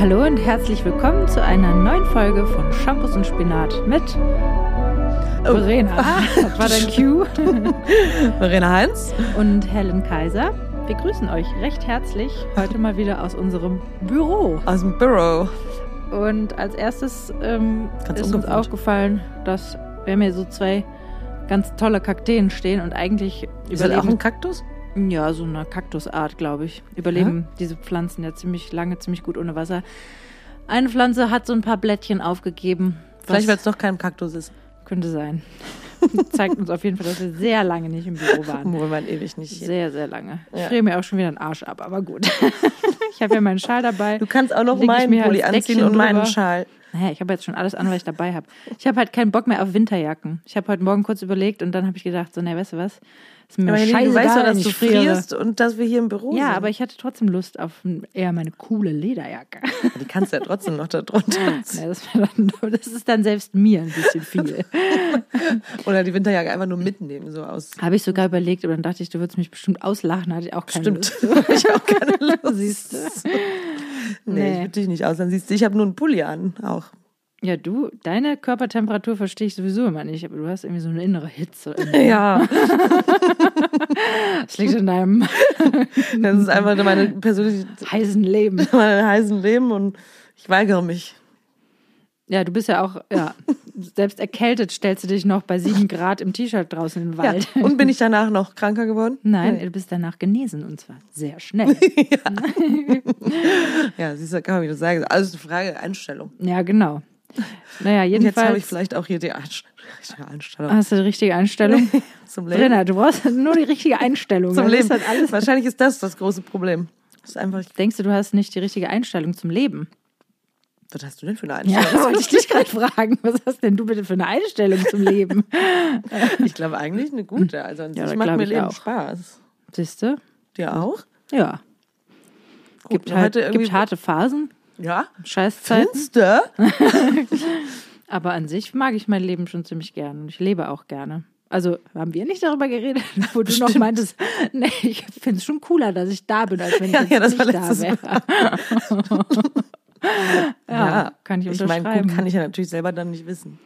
Hallo und herzlich willkommen zu einer neuen Folge von Shampoos und Spinat mit Oh. Verena. Das war dein Cue. Verena Heinz. Und Helen Kaiser. Wir grüßen euch recht herzlich heute mal wieder aus unserem Büro. Aus dem Büro. Und als erstes ähm, ist uns aufgefallen, dass wir haben hier so zwei ganz tolle Kakteen stehen und eigentlich Ist das auch überleben ein Kaktus? Ja, so eine Kaktusart, glaube ich. Überleben diese Pflanzen ja ziemlich lange, ziemlich gut ohne Wasser. Eine Pflanze hat so ein paar Blättchen aufgegeben. Vielleicht, weil es doch kein Kaktus ist. könnte sein. Zeigt uns auf jeden Fall, dass wir sehr lange nicht im Büro waren. Wohl man ewig nicht hier. Sehr, sehr lange. Ich Ja. friere mir auch schon wieder den Arsch ab, aber gut. ich habe ja meinen Schal dabei. Du kannst auch noch ich meinen Pulli anziehen und meinen drüber. Schal. Naja, ich habe jetzt schon alles an, was ich dabei habe. Ich habe halt keinen Bock mehr auf Winterjacken. Ich habe heute Morgen kurz überlegt und dann habe ich gedacht, so, ne, weißt du was? Ist mir Aber scheißegal, du weißt doch, dass du frierst und dass wir hier im Büro Ja, sind. aber ich hatte trotzdem Lust auf eher meine coole Lederjacke. Die kannst du ja trotzdem noch da drunter Ja, das, dann, das ist dann selbst mir ein bisschen viel. Oder die Winterjacke einfach nur mitnehmen, so aus. Habe ich sogar überlegt, aber dann dachte ich, du würdest mich bestimmt auslachen, hatte ich auch keine Stimmt. Lust. ich auch keine Lust. Siehst du? Nee, Nee. ich würde dich nicht aus. Dann siehst du, ich habe nur einen Pulli an. Auch. Ja, du, deine Körpertemperatur verstehe ich sowieso immer nicht, aber du hast irgendwie so eine innere Hitze. Ja. Das liegt in deinem Das ist einfach meine persönliche, heißen Leben. mein heißen Leben und ich weigere mich. Ja, du bist ja auch, ja, selbst erkältet stellst du dich noch bei sieben Grad im T-Shirt draußen im Ja. Wald. Und bin ich danach noch kranker geworden? Nein, du bist danach genesen und zwar sehr schnell. Ja, siehst du, kann man wieder sagen. Alles eine Frage der Einstellung. Ja, genau. Naja, Und jetzt habe ich jedenfalls vielleicht auch hier die richtige Einstellung hast du die richtige Einstellung. zum Leben. Brenner, du brauchst nur die richtige Einstellung. Zum Dann Leben. Ist halt alles Wahrscheinlich ist das das große Problem. Das ist einfach, Denkst du, du hast nicht die richtige Einstellung zum Leben? was hast du denn für eine Ja, Einstellung? wollte ich dich gerade fragen. Was hast denn du bitte für eine Einstellung zum Leben? Ich glaube eigentlich eine gute. Also an Ja, sich macht mir Leben auch. Spaß. Siehst du? Dir auch? Ja. Gut, Gibt, halt, gibt harte Phasen, Ja. Scheißzeiten. Finster? Aber an sich mag ich mein Leben schon ziemlich gern und ich lebe auch gerne. Also haben wir nicht darüber geredet, wo du noch meintest, nee, ich finde es schon cooler, dass ich da bin, als wenn ich Ja, jetzt ja, das nicht da wäre. ja, kann ich Ich unterschreiben. meine, gut, kann ich ja natürlich selber dann nicht wissen.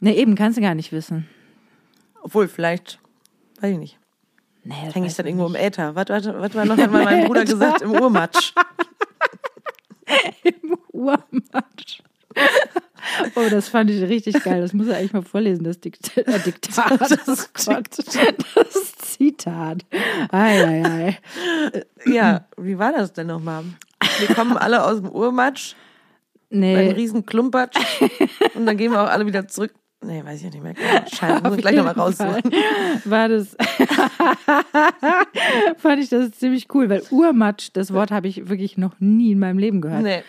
nee, eben, kannst du gar nicht wissen. Obwohl, vielleicht, weiß ich nicht. Nee, Hänge ich dann irgendwo im Äther. Was, was, was war noch, hat mein Bruder gesagt, im Urmatsch. Im Urmatsch. Oh, das fand ich richtig geil. Das muss er eigentlich mal vorlesen, das Dikt äh, Diktat. Das, Gott. das Zitat. Ei, ei, ei. Ja, wie war das denn nochmal? Wir kommen alle aus dem Urmatsch, ein Nee, riesen Klumpatsch und dann gehen wir auch alle wieder zurück. Nee, weiß ich nicht mehr. Scheiße, muss ich gleich nochmal raussuchen. war das. fand ich das ziemlich cool, weil Urmatsch, das Wort habe ich wirklich noch nie in meinem Leben gehört. Nee.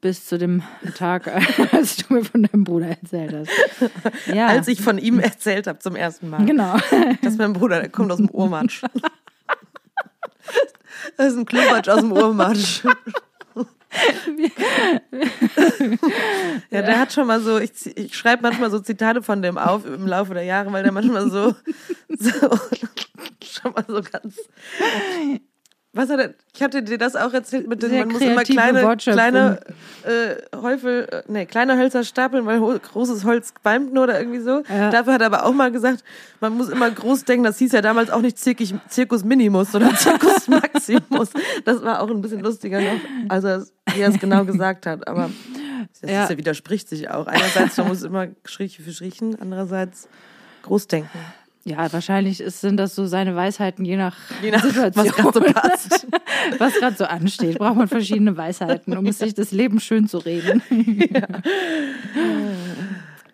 Bis zu dem Tag, als du mir von deinem Bruder erzählt hast. Ja, Als ich von ihm erzählt habe zum ersten Mal. genau. Das ist mein Bruder, der kommt aus dem Urmatsch. Das ist ein Klumpatsch aus dem Urmatsch. Ja, der hat schon mal so, ich, ich schreibe manchmal so Zitate von dem auf im Laufe der Jahre, weil der manchmal so, so schon mal so ganz. Was hat er? Ich hatte dir das auch erzählt mit dem, man muss immer kleine, kleine äh, Häufel, äh, nee, kleine Hölzer stapeln, weil großes Holz qualmt nur oder irgendwie so. Ja. Dafür hat er aber auch mal gesagt, man muss immer groß denken, das hieß ja damals auch nicht Zirkus, Zirkus Minimus oder Zirkus Maximus. Das war auch ein bisschen lustiger noch, also wie er es genau gesagt hat, aber das ja widerspricht sich auch. Einerseits, man muss immer Schriche für Schrichen, andererseits groß denken. Ja, wahrscheinlich ist, sind das so seine Weisheiten, je nach, Je nach, Situation. was gerade so passt. was gerade so ansteht. Braucht man verschiedene Weisheiten, um es sich das Leben schön zu reden.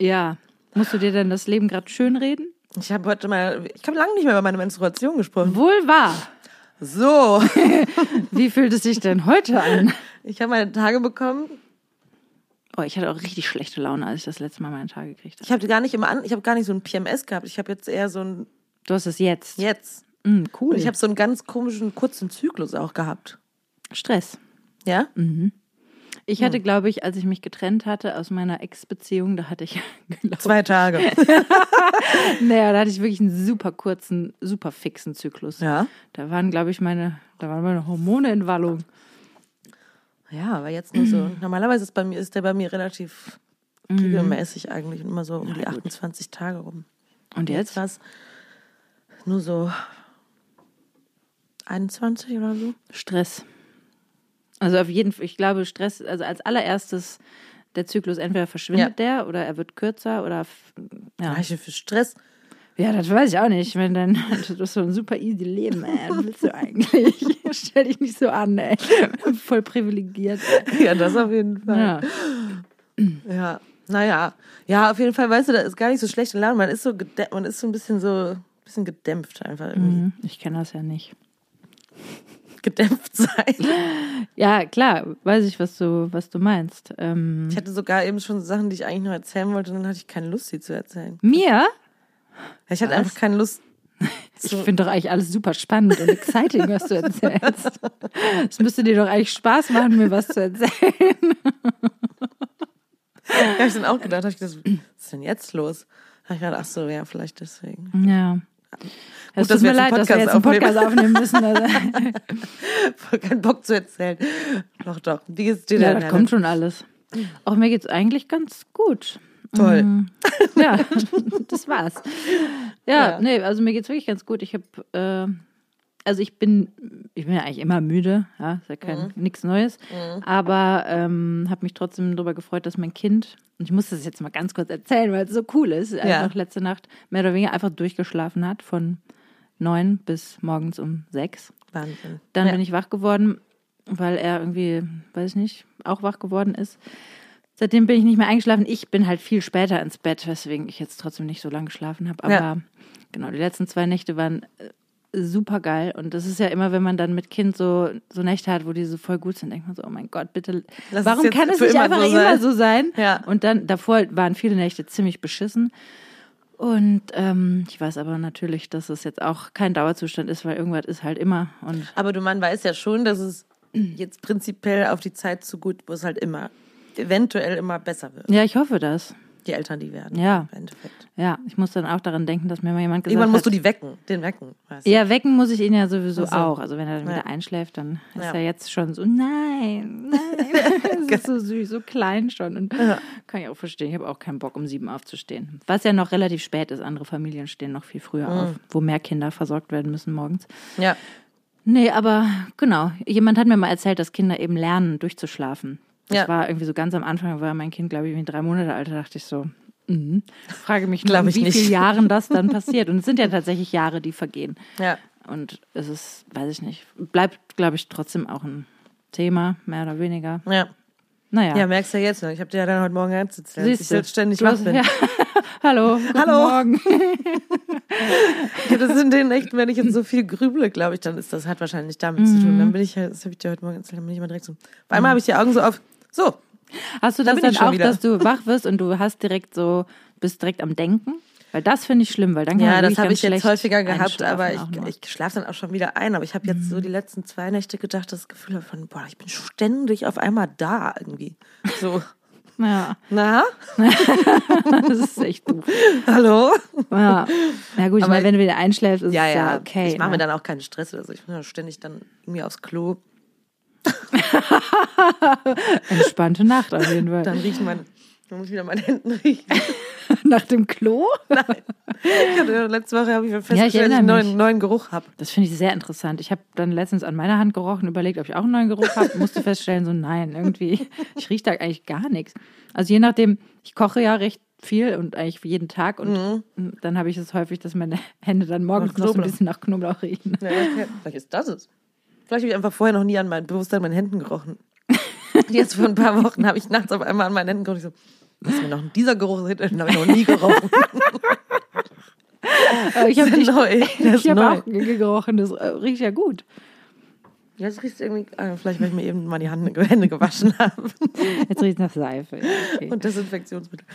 Ja. Musst du dir denn das Leben gerade schön reden? Ich habe heute mal, ich habe lange nicht mehr über meine Menstruation gesprochen. Wohl wahr. So, Wie fühlt es sich denn heute an? ich habe meine Tage bekommen. Oh, ich hatte auch richtig schlechte Laune, als ich das letzte Mal meine Tage gekriegt habe. Ich habe gar nicht immer an, ich habe gar nicht so ein PMS gehabt. Ich habe jetzt eher so ein Du hast es jetzt. jetzt. Mm, cool. Und ich habe so einen ganz komischen kurzen Zyklus auch gehabt. Stress. Ja? Ich hatte, glaube ich, als ich mich getrennt hatte aus meiner Ex-Beziehung, da hatte ich, glaub, Zwei Tage. naja, da hatte ich wirklich einen super kurzen, super fixen Zyklus. Ja. Da waren, glaube ich, meine, da waren meine Hormone in Wallung. Ja, aber jetzt nur so. Normalerweise ist, bei mir, ist der bei mir relativ regelmäßig eigentlich und immer so um die 28 Tage rum. Und jetzt? was? Nur so 21 oder so. Stress. Also auf jeden Fall, ich glaube, Stress, also als allererstes der Zyklus, entweder verschwindet der oder er wird kürzer oder ja. Gleiche für Stress. Ja, das weiß ich auch nicht. Wenn dann, du hast so ein super easy Leben, ey. Was willst du eigentlich? Stell dich nicht so an, ey. Voll privilegiert. Ey. Ja, das auf jeden Fall. Ja. Ja, naja. Ja, auf jeden Fall, weißt du, da ist gar nicht so schlecht in Laune. Man ist so, man ist so ein bisschen so, bisschen gedämpft einfach irgendwie. Mhm, Ich kenne das ja nicht. Gedämpft sein. Ja, klar, weiß ich, was du, was du meinst. Ähm, Ich hatte sogar eben schon Sachen, die ich eigentlich noch erzählen wollte, und dann hatte ich keine Lust, sie zu erzählen. mir? Ja, Ich hatte einfach keine Lust. Ich finde doch eigentlich alles super spannend und exciting, was du erzählst. Es müsste dir doch eigentlich Spaß machen, mir was zu erzählen. Ja, hab ich dann auch gedacht, ich gedacht, was ist denn jetzt los? Hab ich gedacht, ach so, ja, vielleicht deswegen. Ja. Es dass tut mir leid, dass wir jetzt einen Podcast Podcast aufnehmen müssen. Also, Voll keinen Bock zu erzählen. Doch, doch. Wie geht's dir ja, denn? das kommt schon alles. Auch mir geht's eigentlich ganz gut. Toll. Mm, Ja, das war's. Ja, Ja. nee, also mir geht's wirklich ganz gut. Ich habe, äh, also ich bin, ich bin ja eigentlich immer müde, ja, ist ja kein nichts Neues, aber ähm, habe mich trotzdem darüber gefreut, dass mein Kind und ich muss das jetzt mal ganz kurz erzählen, weil es so cool ist, einfach letzte Nacht mehr oder weniger einfach durchgeschlafen hat von neun bis morgens um sechs. Wahnsinn. Dann ja. bin ich wach geworden, weil er irgendwie, weiß ich nicht, auch wach geworden ist. Seitdem bin ich nicht mehr eingeschlafen. Ich bin halt viel später ins Bett, weswegen ich jetzt trotzdem nicht so lange geschlafen habe. Aber Ja. genau, die letzten zwei Nächte waren super geil. Und das ist ja immer, wenn man dann mit Kind so, so Nächte hat, wo die so voll gut sind, denkt man so, oh mein Gott, bitte, Lass warum kann es nicht einfach so immer so sein? Ja. Und dann, davor waren viele Nächte ziemlich beschissen. Und ähm, ich weiß aber natürlich, dass es jetzt auch kein Dauerzustand ist, weil irgendwas ist halt immer. Und Aber du, man weiß ja schon, dass es jetzt prinzipiell auf die Zeit zu gut, wo es halt immer, eventuell immer besser wird. ja, ich hoffe das. Die Eltern, die werden. Ja. Im Endeffekt. Ja, ich muss dann auch daran denken, dass mir mal jemand gesagt Irgendwann musst hat. du die wecken, den wecken. Weißt du? ja, wecken muss ich ihn ja sowieso Ach so. auch. Also wenn er dann Ja. wieder einschläft, dann ist Ja. er jetzt schon so, nein, nein. das ist so süß, so klein schon. Und kann ich auch verstehen. Ich habe auch keinen Bock, um sieben aufzustehen. Was ja noch relativ spät ist. Andere Familien stehen noch viel früher Mhm. auf, wo mehr Kinder versorgt werden müssen morgens. Ja. Nee, aber genau. Jemand hat mir mal erzählt, dass Kinder eben lernen, durchzuschlafen. Das Ja. war irgendwie so ganz am Anfang, war mein Kind, glaube ich, drei Monate alt. Da dachte ich so, mhm. frage mich, nur, Glaub in ich wie nicht. vielen Jahren das dann passiert. Und es sind ja tatsächlich Jahre, die vergehen. Ja. Und es ist, weiß ich nicht, bleibt, glaube ich, trotzdem auch ein Thema, mehr oder weniger. Ja. Naja. Ja, merkst du ja jetzt noch. Ich habe dir ja dann heute Morgen erzählt, dass ich Siehst du, jetzt ständig du wach bin. Ja. Hallo. Guten Hallo. Morgen. Ja, das sind den Nächten, wenn ich jetzt so viel grüble, glaube ich, dann ist das hat wahrscheinlich damit zu tun. Dann bin ich das habe ich dir heute Morgen erzählt, dann bin ich immer direkt so. Auf einmal habe ich die Augen so auf. So, Hast du Da das dann ich auch, wieder. dass du wach wirst und du hast direkt so, bist direkt am Denken? Weil das finde ich schlimm, weil dann kann Ja, das habe ich jetzt häufiger gehabt, aber ich, ich schlafe dann auch schon wieder ein. Aber ich habe jetzt so die letzten zwei Nächte gedacht, das Gefühl von, boah, ich bin ständig auf einmal da irgendwie. So, ja, na, das ist echt doof. hallo? Ja, ja gut, ich Aber- meine, wenn du wieder einschläfst, ist Ja, es ja, ja, okay. ich mache mir ne? dann auch keinen Stress oder so. Ich bin ja ständig dann irgendwie aufs Klo. Entspannte Nacht auf jeden Fall. Dann riechen meine, dann muss ich wieder meine Händen riechen. Nach dem Klo? Ich hatte, letzte Woche habe ich festgestellt, Ja, dass ich ich erinnere einen neuen, neuen Geruch habe. Das finde ich sehr interessant. Ich habe dann letztens an meiner Hand gerochen, überlegt, ob ich auch einen neuen Geruch habe, musste feststellen, so nein, irgendwie, ich rieche da eigentlich gar nichts. Also je nachdem, ich koche ja recht viel und eigentlich jeden Tag und dann habe ich es häufig, dass meine Hände dann morgens noch so ein bisschen nach Knoblauch riechen. Ja, okay. Vielleicht ist das es. Vielleicht habe ich einfach vorher noch nie an mein bewusst an meinen Händen gerochen. Jetzt vor ein paar Wochen habe ich nachts auf einmal an meinen Händen gerochen. Ich so, was mir noch dieser Geruch ist, den habe ich noch nie gerochen. Ich habe ist neu. Ist ich habe auch gerochen, das äh, riecht ja gut. Ja, das riecht irgendwie, ah, vielleicht weil ich mir eben mal die Hand, Hände gewaschen habe. Jetzt riecht es nach Seife. Ja, okay. Und Desinfektionsmittel.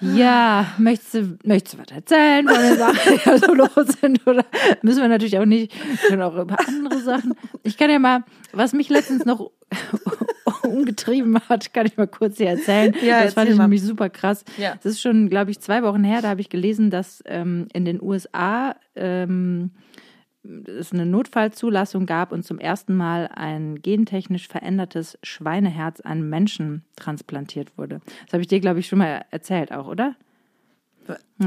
Ja, möchtest du, möchtest du was erzählen von den Sachen, da so los sind? Oder müssen wir natürlich auch nicht, wir können auch über andere Sachen. Ich kann ja mal, was mich letztens noch umgetrieben hat, kann ich mal kurz hier erzählen. Ja, das fand ich mal. nämlich super krass. Ja. Das ist schon, glaube ich, zwei Wochen her, da habe ich gelesen, dass ähm, in den USA ähm, es eine Notfallzulassung gab und zum ersten Mal ein gentechnisch verändertes Schweineherz an Menschen transplantiert wurde. Das habe ich dir, glaube ich, schon mal erzählt auch, oder?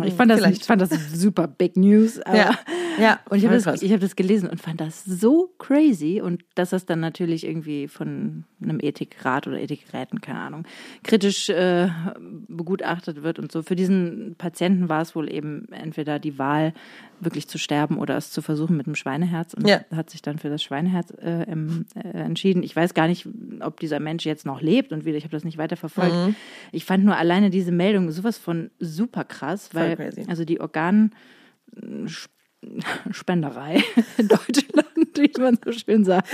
Ich fand das, ich fand das super Big News. ja, ja. Und ich habe das, ich hab das gelesen und fand das so crazy. Und dass das dann natürlich irgendwie von einem Ethikrat oder Ethikräten, keine Ahnung, kritisch äh, begutachtet wird und so. Für diesen Patienten war es wohl eben entweder die Wahl, wirklich zu sterben oder es zu versuchen mit dem Schweineherz. Und Ja. hat sich dann für das Schweineherz äh, äh, entschieden. Ich weiß gar nicht, ob dieser Mensch jetzt noch lebt und wieder, ich habe das nicht weiter verfolgt. Mhm. Ich fand nur alleine diese Meldung sowas von super krass, weil also die Organspenderei in Deutschland, wie man so schön sagt,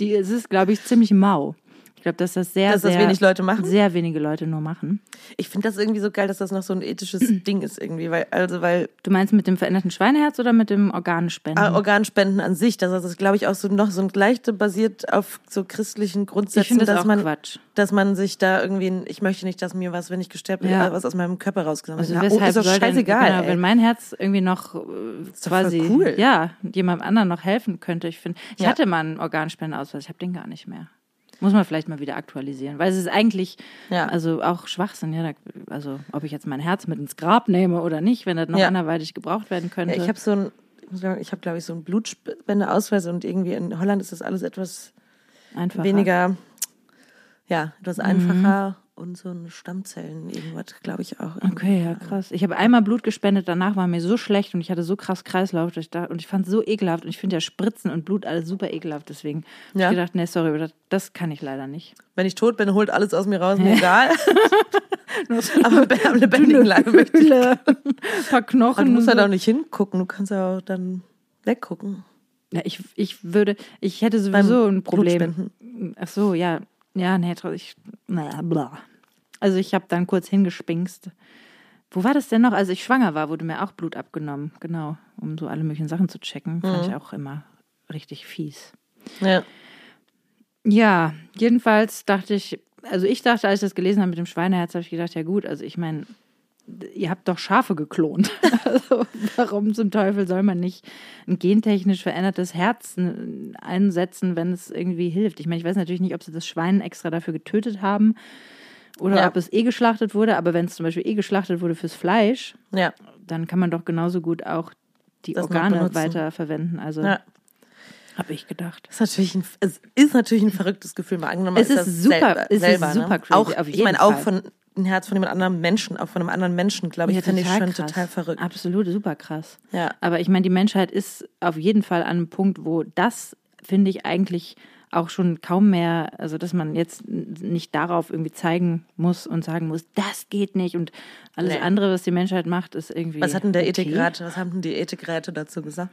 die es ist, glaube ich, ziemlich mau. Ich glaube, dass das sehr, Dass das sehr wenig Leute machen? Sehr wenige Leute nur machen. Ich finde das irgendwie so geil, dass das noch so ein ethisches Ding ist irgendwie, weil also weil Du meinst mit dem veränderten Schweineherz oder mit dem Organspenden? äh, Organspenden an sich, das ist glaube ich auch so noch so ein leichte basiert auf so christlichen ich Grundsätzen, finde das dass auch man Quatsch. dass man sich da irgendwie ich möchte nicht, dass mir was, wenn ich gestorben bin, Ja. was aus meinem Körper rausgenommen Also wird. Na, oh, ist doch soll denn, scheißegal. genau, wenn mein Herz irgendwie noch äh, quasi cool. ja jemand anderen noch helfen könnte. Ich finde, ich Ja. hatte mal einen Organspendeausweis, ich habe den gar nicht mehr. Muss man vielleicht mal wieder aktualisieren, weil es ist eigentlich Ja. also auch Schwachsinn, ja. Also ob ich jetzt mein Herz mit ins Grab nehme oder nicht, wenn das noch Ja. anderweitig gebraucht werden könnte. Ja, ich habe so ein, ich muss sagen, ich habe glaube ich so einen Blutspendeausweis und irgendwie in Holland ist das alles etwas Einfach weniger, ja, etwas einfacher und so eine Stammzellen irgendwas, glaube ich auch. Okay, ja, krass. Ich habe einmal Blut gespendet, danach war mir so schlecht und ich hatte so krass Kreislauf ich da, und ich fand es so ekelhaft und ich finde ja Spritzen und Blut alles super ekelhaft, deswegen habe Ja. ich gedacht, nee, sorry, aber das, das kann ich leider nicht. Wenn ich tot bin, holt alles aus mir raus, mir egal. Aber am lebendigen Leibe möchte ich. Ein paar Aber Knochen. du musst halt auch nicht hingucken, du kannst ja auch dann weggucken. Ja, ich, ich würde, ich hätte sowieso ein Problem. Ach so, ja. Ja, nee, ich, naja, bla. Also ich habe dann kurz hingespinkst. Wo war das denn noch? Als ich schwanger war, wurde mir auch Blut abgenommen. Genau, um so alle möglichen Sachen zu checken. Fand Mhm. ich auch immer richtig fies. Ja. Ja, jedenfalls dachte ich, also ich dachte, als ich das gelesen habe mit dem Schweineherz, habe ich gedacht, ja gut, also ich meine, ihr habt doch Schafe geklont. also warum zum Teufel soll man nicht ein gentechnisch verändertes Herz einsetzen, wenn es irgendwie hilft? Ich meine, ich weiß natürlich nicht, ob sie das Schwein extra dafür getötet haben oder Ja. ob es eh geschlachtet wurde, aber wenn es zum Beispiel eh geschlachtet wurde fürs Fleisch, Ja. dann kann man doch genauso gut auch die Das Organe benutzen. weiter verwenden. Also ja. habe ich gedacht. Ist natürlich ein, es ist natürlich ein verrücktes Gefühl. Mal angenommen, Es ist ist super- selber, es ist selber, super ne? crazy, Auch, ich meine, auch von ein Herz von jemand anderem Menschen, auch von einem anderen Menschen, glaube ich, Ja, finde ich schon krass. total verrückt. Absolut, super krass. Ja. Aber ich meine, die Menschheit ist auf jeden Fall an einem Punkt, wo das, finde ich, eigentlich auch schon kaum mehr, also dass man jetzt nicht darauf irgendwie zeigen muss und sagen muss, das geht nicht und alles Nee. andere, was die Menschheit macht, ist irgendwie. Was hat denn der okay. Ethikrat, was haben denn die Ethikräte dazu gesagt?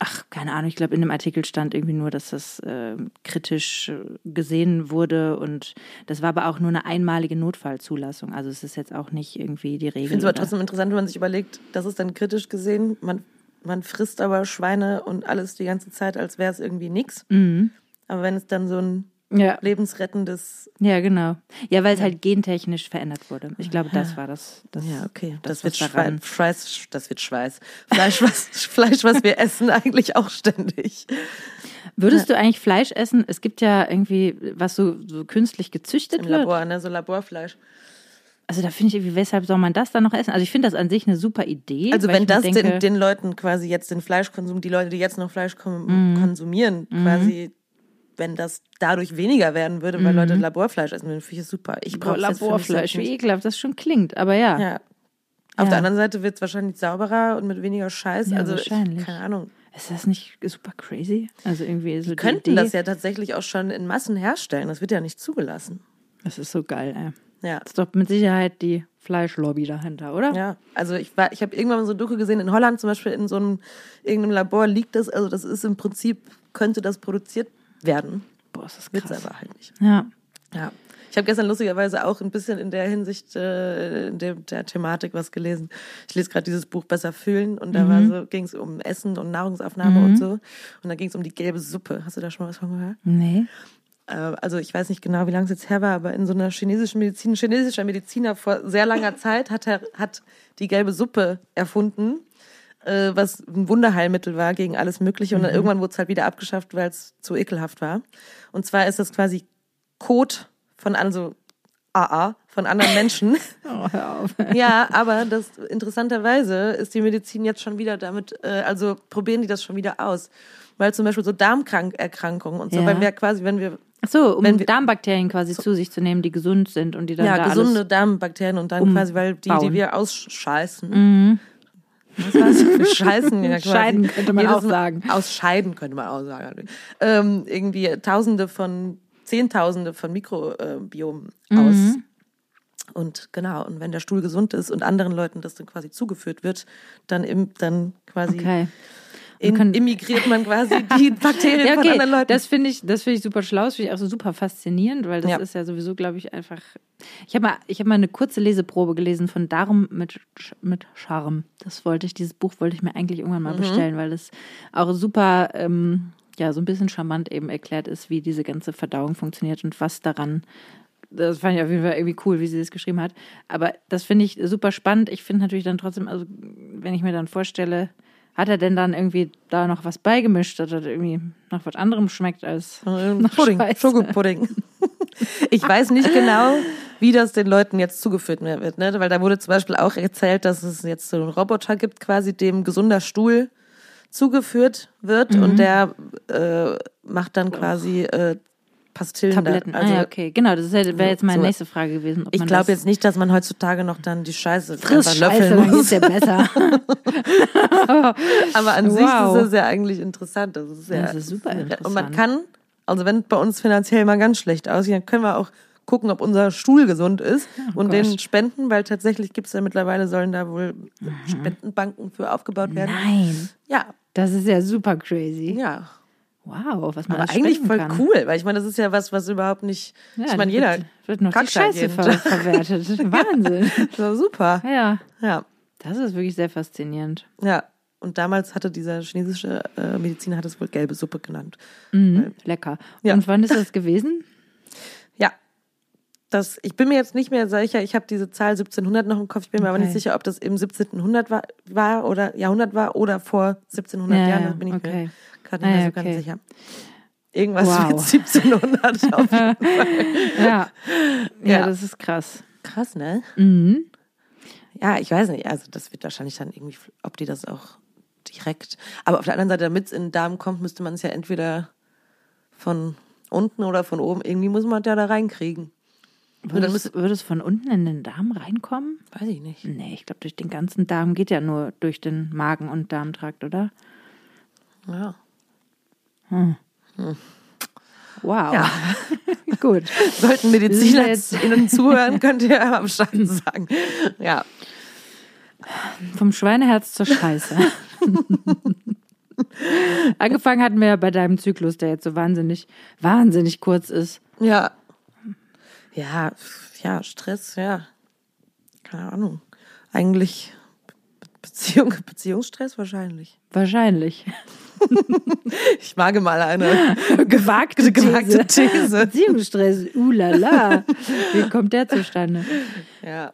Ach, keine Ahnung, ich glaube, in dem Artikel stand irgendwie nur, dass das äh, kritisch gesehen wurde und das war aber auch nur eine einmalige Notfallzulassung. Also es ist jetzt auch nicht irgendwie die Regel. Ich finde es aber trotzdem interessant, wenn man sich überlegt, das ist dann kritisch gesehen, man, man frisst aber Schweine und alles die ganze Zeit, als wäre es irgendwie nichts. Mhm. Aber wenn es dann so ein Ja. lebensrettendes, Ja, genau. Ja, weil es halt gentechnisch verändert wurde. Ich glaube, das war das. das ja, okay, das, das, wird Schweiß, Schweiß, das wird Schweiß. Fleisch, was, Fleisch, was wir essen, eigentlich auch ständig. Würdest du eigentlich Fleisch essen? Es gibt ja irgendwie, was so, so künstlich gezüchtet Im wird. Labor, ne, so Laborfleisch. Also da finde ich irgendwie, weshalb soll man das dann noch essen? Also ich finde das an sich eine super Idee. Also wenn das denke, den, den Leuten quasi jetzt den Fleischkonsum, die Leute, die jetzt noch Fleisch Mhm. konsumieren, quasi, wenn das dadurch weniger werden würde, weil Leute Laborfleisch essen würden, finde ich es super. Ich brauche Laborfleisch, wie ekelhaft das schon klingt. Aber ja, Ja. Auf Ja. der anderen Seite wird es wahrscheinlich sauberer und mit weniger Scheiß. Ja, also ich, wahrscheinlich. keine Ahnung. ist das nicht super crazy? Also irgendwie so Die die könnten Idee, das ja tatsächlich auch schon in Massen herstellen. Das wird ja nicht zugelassen. Das ist so geil, ey. Ja. Das ist doch mit Sicherheit die Fleischlobby dahinter, oder? Ja, also ich war, ich habe irgendwann mal so ein Doku gesehen in Holland zum Beispiel in so einem irgendeinem Labor liegt das, also das ist im Prinzip könnte das produziert werden, Boah, ist das krass. aber halt nicht. Ja. Ja. Ich habe gestern lustigerweise auch ein bisschen in der Hinsicht äh, in der, der Thematik was gelesen. Ich lese gerade dieses Buch Besser fühlen und da war so ging es um Essen und Nahrungsaufnahme und so und da ging es um die gelbe Suppe. Hast du da schon mal was von gehört? Nee. Äh, also ich weiß nicht genau, wie lange es jetzt her war, aber in so einer chinesischen Medizin, ein chinesischer Mediziner vor sehr langer Zeit hat er hat die gelbe Suppe erfunden. Äh, was ein Wunderheilmittel war gegen alles Mögliche. Und dann irgendwann wurde es halt wieder abgeschafft, weil es zu ekelhaft war. Und zwar ist das quasi Kot von also AA von anderen Menschen. Oh, hör auf. ja, aber das interessanterweise ist die Medizin jetzt schon wieder damit, äh, also probieren die das schon wieder aus. Weil zum Beispiel so Darmerkrankungen und so, Ja. weil wir quasi, wenn wir Ach so, um Wenn wir- Darmbakterien quasi zu sich zu nehmen, die gesund sind und die dann ja, da gesunde alles Darmbakterien und dann quasi, weil die, die wir ausscheißen. Was? Wir scheißen ja quasi. Scheiden könnte man Jedes auch sagen. Ausscheiden könnte man auch sagen. Ähm, irgendwie Tausende von, Zehntausende von Mikrobiomen Mhm. aus. Und genau, und wenn der Stuhl gesund ist und anderen Leuten das dann quasi zugeführt wird, dann, im, dann quasi Okay. In, immigriert man quasi die Bakterien Ja, von okay. anderen Leuten. Das finde ich, das finde ich super schlau, das finde ich auch so super faszinierend, weil das Ja. ist ja sowieso, glaube ich, einfach. Ich habe mal, ich habe mal eine kurze Leseprobe gelesen von Darum mit mit Charme. Das wollte ich, dieses Buch wollte ich mir eigentlich irgendwann Mhm. mal bestellen, weil es auch super, ähm, ja, so ein bisschen charmant eben erklärt ist, wie diese ganze Verdauung funktioniert und was daran. Das fand ich auf jeden Fall irgendwie cool, wie sie das geschrieben hat. Aber das finde ich super spannend. Ich finde natürlich dann trotzdem, also wenn ich mir dann vorstelle, hat er denn dann irgendwie da noch was beigemischt, dass das irgendwie nach was anderem schmeckt als Ähm, nach Pudding? Schokopudding. Ich weiß nicht genau, wie das den Leuten jetzt zugeführt wird, ne? weil da wurde zum Beispiel auch erzählt, dass es jetzt so einen Roboter gibt, quasi dem gesunder Stuhl zugeführt wird Mhm. und der äh, macht dann quasi äh, Pastillen. Tabletten. Da. Also, ah, ja, okay. Genau, das wäre wär jetzt meine so- nächste Frage gewesen. Ich glaube jetzt nicht, dass man heutzutage noch dann die Scheiße Friss Scheiße, löffeln dann muss. geht's ja besser. Aber an sich Wow. ist es ja eigentlich interessant. Das ist, ja, Das ist super Und man interessant. kann, also wenn bei uns finanziell mal ganz schlecht aussieht, dann können wir auch gucken, ob unser Stuhl gesund ist und Gott. den spenden, weil tatsächlich gibt es ja mittlerweile, sollen da wohl Spendenbanken für aufgebaut werden. Nein, Ja, das ist ja super crazy. ja. Wow, was man Aber eigentlich voll kann. cool, weil ich meine, das ist ja was, was überhaupt nicht. Ja, ich meine, jeder wird, wird noch die Scheiße ver verwertet. Wahnsinn. Das war super. Ja, Ja, das ist wirklich sehr faszinierend. ja. Und damals hatte dieser chinesische äh, Mediziner hat es wohl gelbe Suppe genannt. Mhm, lecker. Ja. Und wann ist das gewesen? Ja. Das, ich bin mir jetzt nicht mehr sicher, ich habe diese Zahl 1700 noch im Kopf, ich bin mir aber Okay. nicht sicher, ob das im 1700 war, war oder Jahrhundert war oder vor 1700 Ja, Jahren, ja, bin ich okay. mir gerade nicht Ah, mehr ja, so ganz okay. sicher. Irgendwas Wow. mit 1700 auf jeden Fall. Ja. ja, Ja. das ist krass. Krass, ne? Mhm. Ja, ich weiß nicht, also das wird wahrscheinlich dann irgendwie, ob die das auch direkt, aber auf der anderen Seite, damit es in den Darm kommt, müsste man es ja entweder von unten oder von oben, irgendwie muss man es ja da reinkriegen. Würde, es, würde es von unten in den Darm reinkommen? Weiß ich nicht. Nee, ich glaube, durch den ganzen Darm geht ja nur durch den Magen- und Darmtrakt, oder? Ja. Wow. Ja. Gut. Sollten Mediziner jetzt- Ihnen zuhören, könnt ihr mal Bescheid sagen. Ja. Vom Schweineherz zur Scheiße. Angefangen hatten wir ja bei deinem Zyklus, der jetzt so wahnsinnig, wahnsinnig kurz ist. Ja. Ja, ja, Stress, ja. Keine Ahnung. Eigentlich Be- Beziehung, Beziehungsstress wahrscheinlich. Wahrscheinlich. Ich wage mal eine Gewagte, gewagte These. Beziehungsstress, ulala. Wie kommt der zustande? Ja.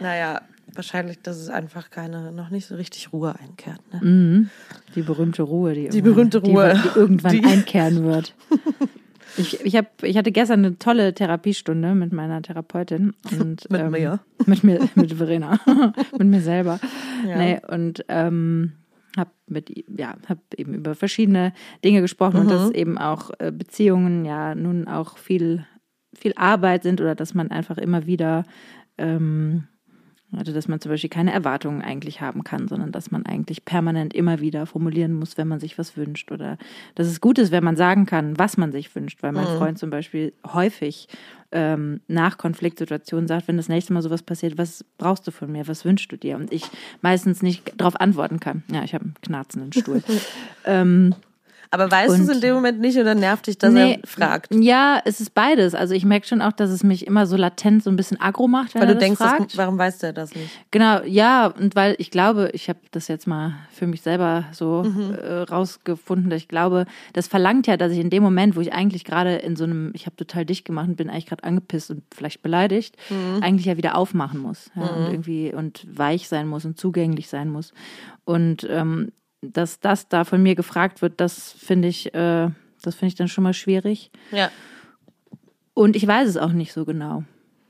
Naja, wahrscheinlich, dass es einfach keine, noch nicht so richtig Ruhe einkehrt. Ne? Mhm. Die berühmte Ruhe, die, Die irgendwann- berühmte Ruhe. die, die irgendwann Die- einkehren wird. Ich, ich, hab, ich hatte gestern eine tolle Therapiestunde mit meiner Therapeutin. Und, Mit ähm, mir? Mit mir, mit Verena. mit mir selber. Ja. Nee, und ähm, habe mit ja, hab eben über verschiedene Dinge gesprochen und Mhm. dass eben auch äh, Beziehungen ja nun auch viel, viel Arbeit sind oder dass man einfach immer wieder ähm, also, dass man zum Beispiel keine Erwartungen eigentlich haben kann, sondern dass man eigentlich permanent immer wieder formulieren muss, wenn man sich was wünscht. Oder dass es gut ist, wenn man sagen kann, was man sich wünscht. Weil mein Freund zum Beispiel häufig ähm, nach Konfliktsituationen sagt, wenn das nächste Mal sowas passiert, was brauchst du von mir, was wünschst du dir? Und ich meistens nicht darauf antworten kann. Ja, ich habe einen knarzenden Stuhl. ähm, Aber weißt du es in dem Moment nicht oder nervt dich, dass nee, er fragt? Ja, es ist beides. Also ich merke schon auch, dass es mich immer so latent so ein bisschen aggro macht, wenn weil er du das denkst, fragt. Das, warum weiß der das nicht? Genau, ja, und weil ich glaube, ich habe das jetzt mal für mich selber so mhm. äh, rausgefunden, dass ich glaube, das verlangt ja, dass ich in dem Moment, wo ich eigentlich gerade in so einem, ich habe total dicht gemacht und bin eigentlich gerade angepisst und vielleicht beleidigt, mhm. eigentlich ja wieder aufmachen muss ja, mhm. und irgendwie und weich sein muss und zugänglich sein muss. Und ähm, dass das da von mir gefragt wird, das finde ich, äh, das finde ich dann schon mal schwierig. Ja. Und ich weiß es auch nicht so genau.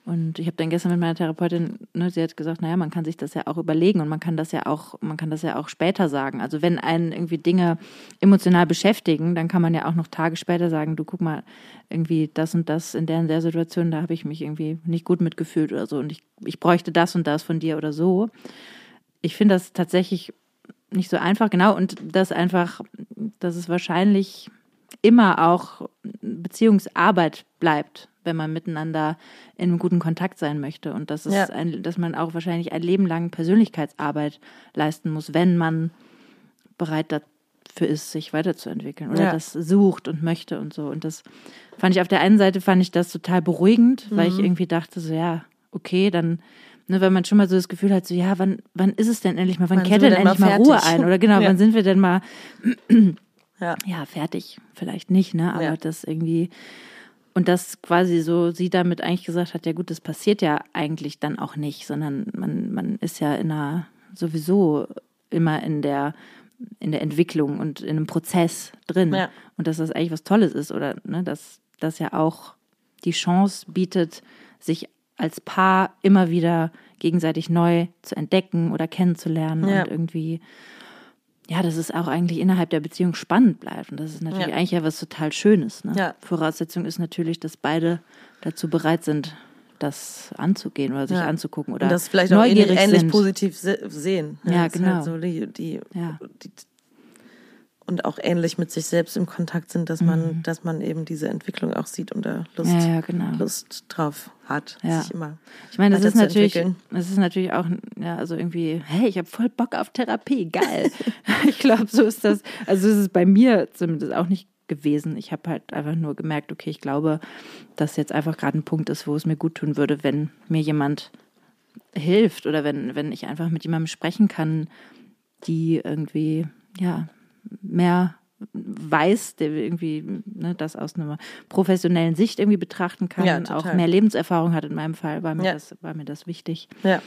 Und ich habe dann gestern mit meiner Therapeutin, ne, sie hat gesagt, naja, man kann sich das ja auch überlegen und man kann das ja auch, man kann das ja auch später sagen. Also wenn einen irgendwie Dinge emotional beschäftigen, dann kann man ja auch noch Tage später sagen, du guck mal, irgendwie das und das in der und der Situation, da habe ich mich irgendwie nicht gut mitgefühlt oder so und ich, ich bräuchte das und das von dir oder so. Ich finde das tatsächlich nicht so einfach, genau, und das einfach, dass es wahrscheinlich immer auch Beziehungsarbeit bleibt, wenn man miteinander in einem guten Kontakt sein möchte. Und das ist ja. ein, dass man auch wahrscheinlich ein Leben lang Persönlichkeitsarbeit leisten muss, wenn man bereit dafür ist, sich weiterzuentwickeln oder ja. das sucht und möchte und so. Und das fand ich auf der einen Seite fand ich das total beruhigend, mhm. weil ich mhm. irgendwie dachte, so ja, okay, dann Ne, weil man schon mal so das Gefühl hat, so ja, wann, wann ist es denn endlich mal, wann, wann kehrt denn endlich mal, mal Ruhe ein? Oder genau, ja. wann sind wir denn mal ja. ja, fertig? Vielleicht nicht, ne? Aber ja. das irgendwie und das quasi so sie damit eigentlich gesagt hat, ja gut, das passiert ja eigentlich dann auch nicht, sondern man, man ist ja in einer sowieso immer in der in der Entwicklung und in einem Prozess drin. Ja. Und dass das eigentlich was Tolles ist oder ne, dass das ja auch die Chance bietet, sich als Paar immer wieder gegenseitig neu zu entdecken oder kennenzulernen ja. und irgendwie, ja, dass es auch eigentlich innerhalb der Beziehung spannend bleibt. Und das ist natürlich ja. eigentlich ja was total Schönes. Ne? Ja. Voraussetzung ist natürlich, dass beide dazu bereit sind, das anzugehen oder sich anzugucken oder und das vielleicht auch ähnlich, ähnlich positiv sehen. Ja, halt genau. Halt so die, die, die und auch ähnlich mit sich selbst im Kontakt sind, dass man, mhm. dass man eben diese Entwicklung auch sieht und da Lust, ja, ja, genau. Lust drauf hat, ja. sich immer. Ich meine, das ist natürlich, das ist natürlich auch, ja, also irgendwie, hey, ich habe voll Bock auf Therapie, geil. ich glaube, so ist das. Also ist es bei mir zumindest auch nicht gewesen. Ich habe halt einfach nur gemerkt, okay, ich glaube, dass jetzt einfach gerade ein Punkt ist, wo es mir gut tun würde, wenn mir jemand hilft oder wenn, wenn ich einfach mit jemandem sprechen kann, die irgendwie, ja, mehr weiß, der irgendwie ne, das aus einer professionellen Sicht irgendwie betrachten kann, ja, auch mehr Lebenserfahrung hat in meinem Fall, war mir, ja. das, war mir das wichtig. Ja.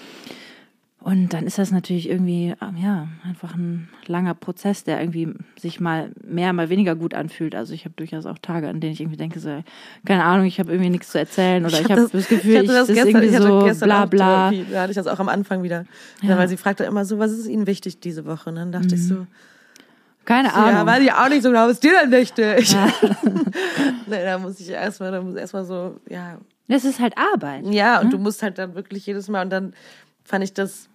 Und dann ist das natürlich irgendwie, ja, einfach ein langer Prozess, der irgendwie sich mal mehr, mal weniger gut anfühlt. Also ich habe durchaus auch Tage, an denen ich irgendwie denke, so, keine Ahnung, ich habe irgendwie nichts zu erzählen oder ich, ich habe das, das, Gefühl, ich, ich das, gestern, irgendwie so bla bla. Da hatte ich das auch am Anfang wieder. Ja. Weil sie fragte immer so, was ist Ihnen wichtig diese Woche? Und dann dachte mhm. ich so, keine Ahnung. Ja, weiß ich auch nicht so genau, was dir denn wichtig? Ja. nee, da muss ich erstmal, da muss erstmal so, ja. Das ist halt Arbeit. Ja, und ne? du musst halt dann wirklich jedes Mal, und dann fand ich das,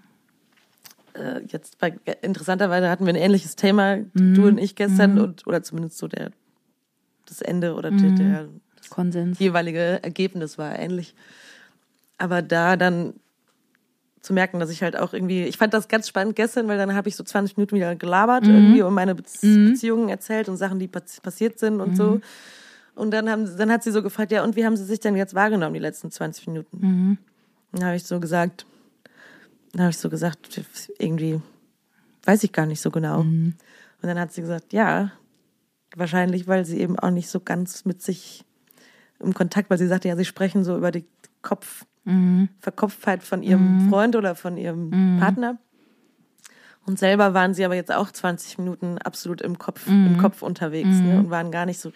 äh, jetzt bei, interessanterweise hatten wir ein ähnliches Thema, mhm. du und ich gestern, mhm. und, oder zumindest so der, das Ende oder mhm. der, das Konsens. jeweilige Ergebnis war ähnlich. Aber da dann zu merken, dass ich halt auch irgendwie, ich fand das ganz spannend gestern, weil dann habe ich so 20 Minuten wieder gelabert, mhm. irgendwie um meine Be mhm. Beziehungen erzählt und Sachen, die passiert sind und mhm. so. Und dann, haben, dann hat sie so gefragt, ja, und wie haben sie sich denn jetzt wahrgenommen, die letzten 20 Minuten? Mhm. Dann habe ich so gesagt, dann habe ich so gesagt, irgendwie weiß ich gar nicht so genau. Mhm. Und dann hat sie gesagt, ja, wahrscheinlich, weil sie eben auch nicht so ganz mit sich im Kontakt, weil sie sagte, ja, sie sprechen so über die Kopf, mhm. Verkopftheit von ihrem mhm. Freund oder von ihrem mhm. Partner. Und selber waren sie aber jetzt auch 20 Minuten absolut im Kopf, im mhm. Kopf unterwegs ne, mhm. und waren gar nicht so,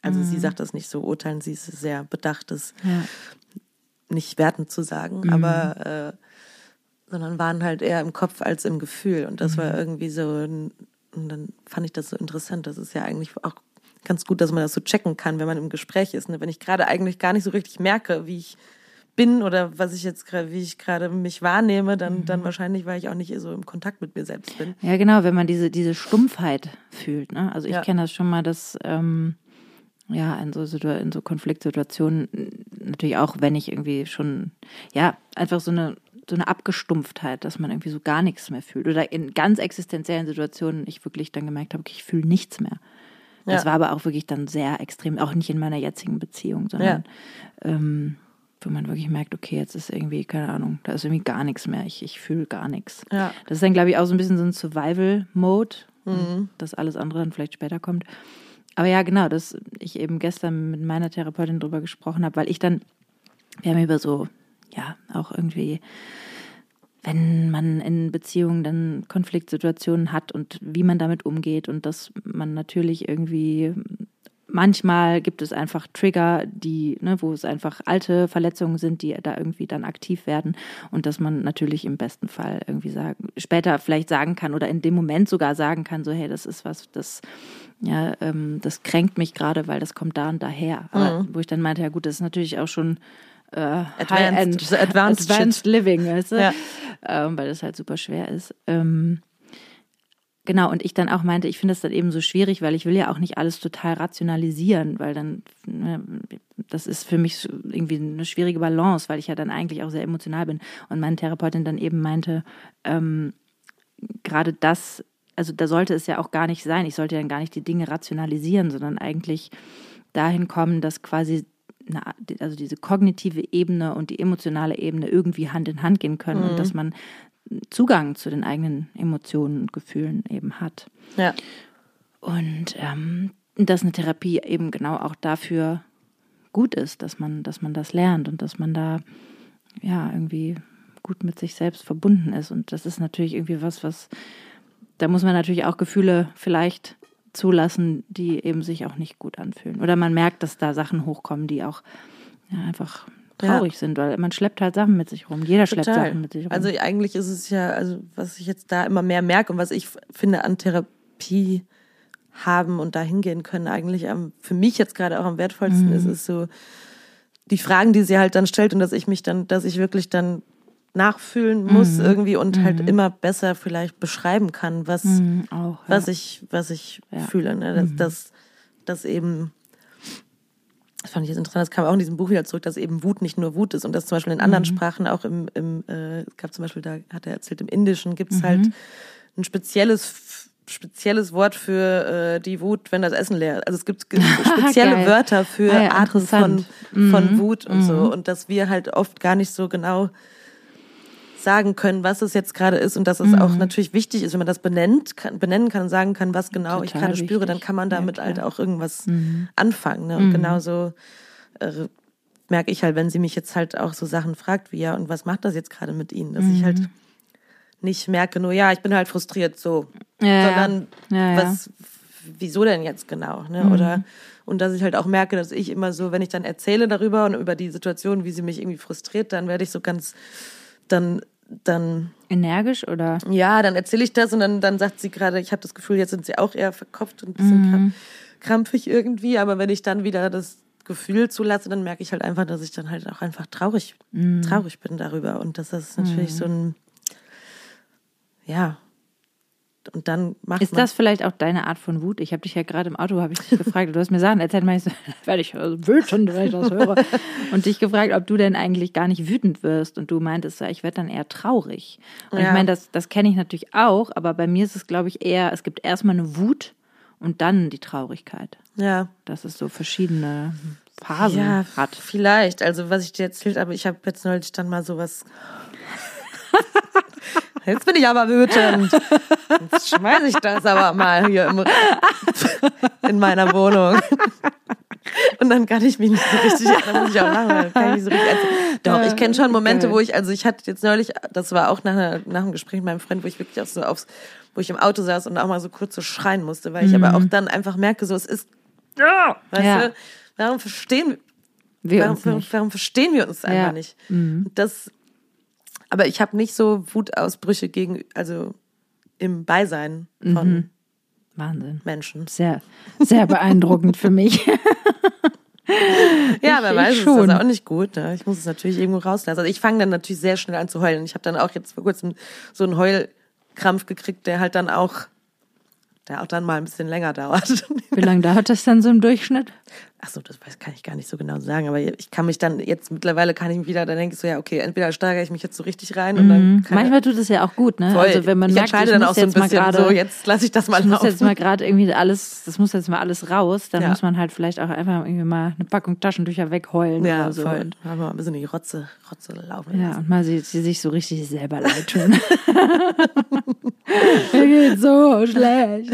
also sie sagt das nicht so urteilen, sie ist sehr bedacht, das ja. nicht wertend zu sagen, aber äh, sondern waren halt eher im Kopf als im Gefühl. Und das war irgendwie so, und dann fand ich das so interessant. Das ist ja eigentlich auch ganz gut, dass man das so checken kann, wenn man im Gespräch ist. Ne? Wenn ich gerade eigentlich gar nicht so richtig merke, wie ich bin oder was ich jetzt gerade, wie ich gerade mich wahrnehme, dann, mhm. dann wahrscheinlich, weil ich auch nicht so im Kontakt mit mir selbst bin. Ja, genau, wenn man diese, diese Stumpfheit fühlt. Ne? Also ich ja. kenne das schon mal, dass ähm, ja in so, in so Konfliktsituationen natürlich auch, wenn ich irgendwie schon, ja, einfach so eine so eine Abgestumpftheit, dass man irgendwie so gar nichts mehr fühlt. Oder in ganz existenziellen Situationen ich wirklich dann gemerkt habe, okay, ich fühle nichts mehr. Das war aber auch wirklich dann sehr extrem, auch nicht in meiner jetzigen Beziehung, sondern ähm, wo man wirklich merkt, okay, jetzt ist irgendwie, keine Ahnung, da ist irgendwie gar nichts mehr. Ich, ich fühle gar nichts. Ja. Das ist dann, glaube ich, auch so ein bisschen so ein Survival-Mode, dass alles andere dann vielleicht später kommt. Aber ja, genau, dass ich eben gestern mit meiner Therapeutin drüber gesprochen habe, weil ich dann, wir haben über so, ja, auch irgendwie, wenn man in Beziehungen dann Konfliktsituationen hat und wie man damit umgeht und dass man natürlich irgendwie manchmal gibt es einfach Trigger, die, ne, wo es einfach alte Verletzungen sind, die da irgendwie dann aktiv werden und dass man natürlich im besten Fall irgendwie sagen, später vielleicht sagen kann oder in dem Moment sogar sagen kann, so hey, das ist was, das ja, ähm, das kränkt mich gerade, weil das kommt da und daher. Aber wo ich dann meinte, ja gut, das ist natürlich auch schon äh, advanced advanced shit. Living, weißt du? Ja. Ähm, weil das halt super schwer ist. Ähm, Genau, und ich dann auch meinte, ich finde das dann eben so schwierig, weil ich will ja auch nicht alles total rationalisieren, weil dann, ne, das ist für mich irgendwie eine schwierige Balance, weil ich ja dann eigentlich auch sehr emotional bin. Und meine Therapeutin dann eben meinte, ähm, gerade das, also da sollte es ja auch gar nicht sein. Ich sollte dann gar nicht die Dinge rationalisieren, sondern eigentlich dahin kommen, dass quasi eine, also diese kognitive Ebene und die emotionale Ebene irgendwie Hand in Hand gehen können und dass man Zugang zu den eigenen Emotionen und Gefühlen eben hat. Ja. Und ähm, dass eine Therapie eben genau auch dafür gut ist, dass man, dass man das lernt und dass man da ja irgendwie gut mit sich selbst verbunden ist. Und das ist natürlich irgendwie was, was, da muss man natürlich auch Gefühle vielleicht zulassen, die eben sich auch nicht gut anfühlen. Oder man merkt, dass da Sachen hochkommen, die auch ja, einfach traurig sind, weil man schleppt halt Sachen mit sich rum. Jeder schleppt Total. Sachen mit sich rum. Also eigentlich ist es ja, also was ich jetzt da immer mehr merke und was ich finde an Therapie haben und da hingehen können, eigentlich am, für mich jetzt gerade auch am wertvollsten Mhm. ist, ist so die Fragen, die sie halt dann stellt und dass ich mich dann, dass ich wirklich dann nachfühlen muss Mhm. irgendwie und halt immer besser vielleicht beschreiben kann, was, Mhm, auch, ja. was ich, was ich Ja. Mhm. fühle. Ne? Dass, dass, dass eben, das fand ich jetzt interessant, das kam auch in diesem Buch wieder zurück, dass eben Wut nicht nur Wut ist und dass zum Beispiel in Mhm. anderen Sprachen, auch im, im äh, es gab zum Beispiel, da hat er erzählt, im Indischen gibt es Mhm. halt ein spezielles spezielles Wort für äh, die Wut, wenn das Essen leer ist. Also es gibt spezielle. Wörter für Ah ja, Arten von, interessant. Mhm. von Wut und so. Und dass wir halt oft gar nicht so genau sagen können, was es jetzt gerade ist und dass es Mhm. auch natürlich wichtig ist, wenn man das benennt, kann, benennen kann und sagen kann, was genau ich Total gerade spüre, dann wichtig. kann man damit Ja, halt. Mhm. auch irgendwas anfangen. Ne? Und genauso äh, merke ich halt, wenn sie mich jetzt halt auch so Sachen fragt, wie ja, und was macht das jetzt gerade mit Ihnen? Dass Mhm. ich halt nicht merke, nur ja, ich bin halt frustriert so, Ja, sondern Ja, ja. was, wieso denn jetzt genau? Ne? Mhm. Oder und dass ich halt auch merke, dass ich immer so, wenn ich dann erzähle darüber und über die Situation, wie sie mich irgendwie frustriert, dann werde ich so ganz, dann, dann, Energisch oder? ja, dann erzähle ich das und dann, dann sagt sie gerade, ich habe das Gefühl, jetzt sind sie auch eher verkopft und ein bisschen Mhm. kramp- krampfig irgendwie, aber wenn ich dann wieder das Gefühl zulasse, dann merke ich halt einfach, dass ich dann halt auch einfach traurig, Mhm. traurig bin darüber und dass das natürlich so ein, ja, und dann macht Ist das vielleicht auch deine Art von Wut? Ich habe dich ja gerade im Auto, habe ich dich gefragt, du hast mir Sachen erzählt, meinst werde ich also wütend, wenn ich das höre. Und dich gefragt, ob du denn eigentlich gar nicht wütend wirst. Und du meintest, ja, ich werde dann eher traurig. Und ich Ja. meine, das, das kenne ich natürlich auch, aber bei mir ist es, glaube ich, eher, es gibt erstmal eine Wut und dann die Traurigkeit. ja, Dass es so verschiedene Phasen Ja, hat. vielleicht. Also was ich dir erzählt habe, ich habe jetzt neulich dann mal sowas. Jetzt bin ich aber wütend. Jetzt schmeiße ich das aber mal hier im, in meiner Wohnung. Und dann kann ich mich nicht so richtig, dann muss ich auch lachen, weil kann ich nicht so richtig erzählen. Doch, ich kenne schon Momente, wo ich, also ich hatte jetzt neulich, das war auch nach, einer, nach einem Gespräch mit meinem Freund, wo ich wirklich auch so aufs, wo ich im Auto saß und auch mal so kurz so schreien musste, weil ich aber auch dann einfach merke, so es ist, ja, weißt Ja. du, warum verstehen Wir warum, uns warum, nicht. warum verstehen wir uns einfach Ja. nicht? Und Das, aber ich habe nicht so Wutausbrüche gegen, also im Beisein von Wahnsinn. Menschen. Sehr, sehr beeindruckend für mich. Ja, wer ich weiß, schon. ist das auch nicht gut. Ne? Ich muss es natürlich irgendwo rauslassen. Also ich fange dann natürlich sehr schnell an zu heulen. Ich habe dann auch jetzt vor kurzem so einen Heulkrampf gekriegt, der halt dann auch, der auch dann mal ein bisschen länger dauert. Wie lange dauert das dann so im Durchschnitt? Ach so, das weiß, kann ich gar nicht so genau sagen, aber ich kann mich dann jetzt mittlerweile kann ich mich wieder, dann denke ich so, ja, okay, entweder steigere ich mich jetzt so richtig rein und dann Mhm. Manchmal tut es ja auch gut, ne? Voll. Also wenn man ich merkt, entscheide ich dann muss auch so ein bisschen gerade, so, jetzt lasse ich das mal ich muss laufen. jetzt mal gerade irgendwie alles, das muss jetzt mal alles raus, dann Ja. muss man halt vielleicht auch einfach irgendwie mal eine Packung Taschentücher wegheulen ja, oder so. voll. Und, mal ein bisschen die Rotze, Rotze laufen ja, lassen. und mal sie, sie sich so richtig selber leid tun. Mir geht so schlecht.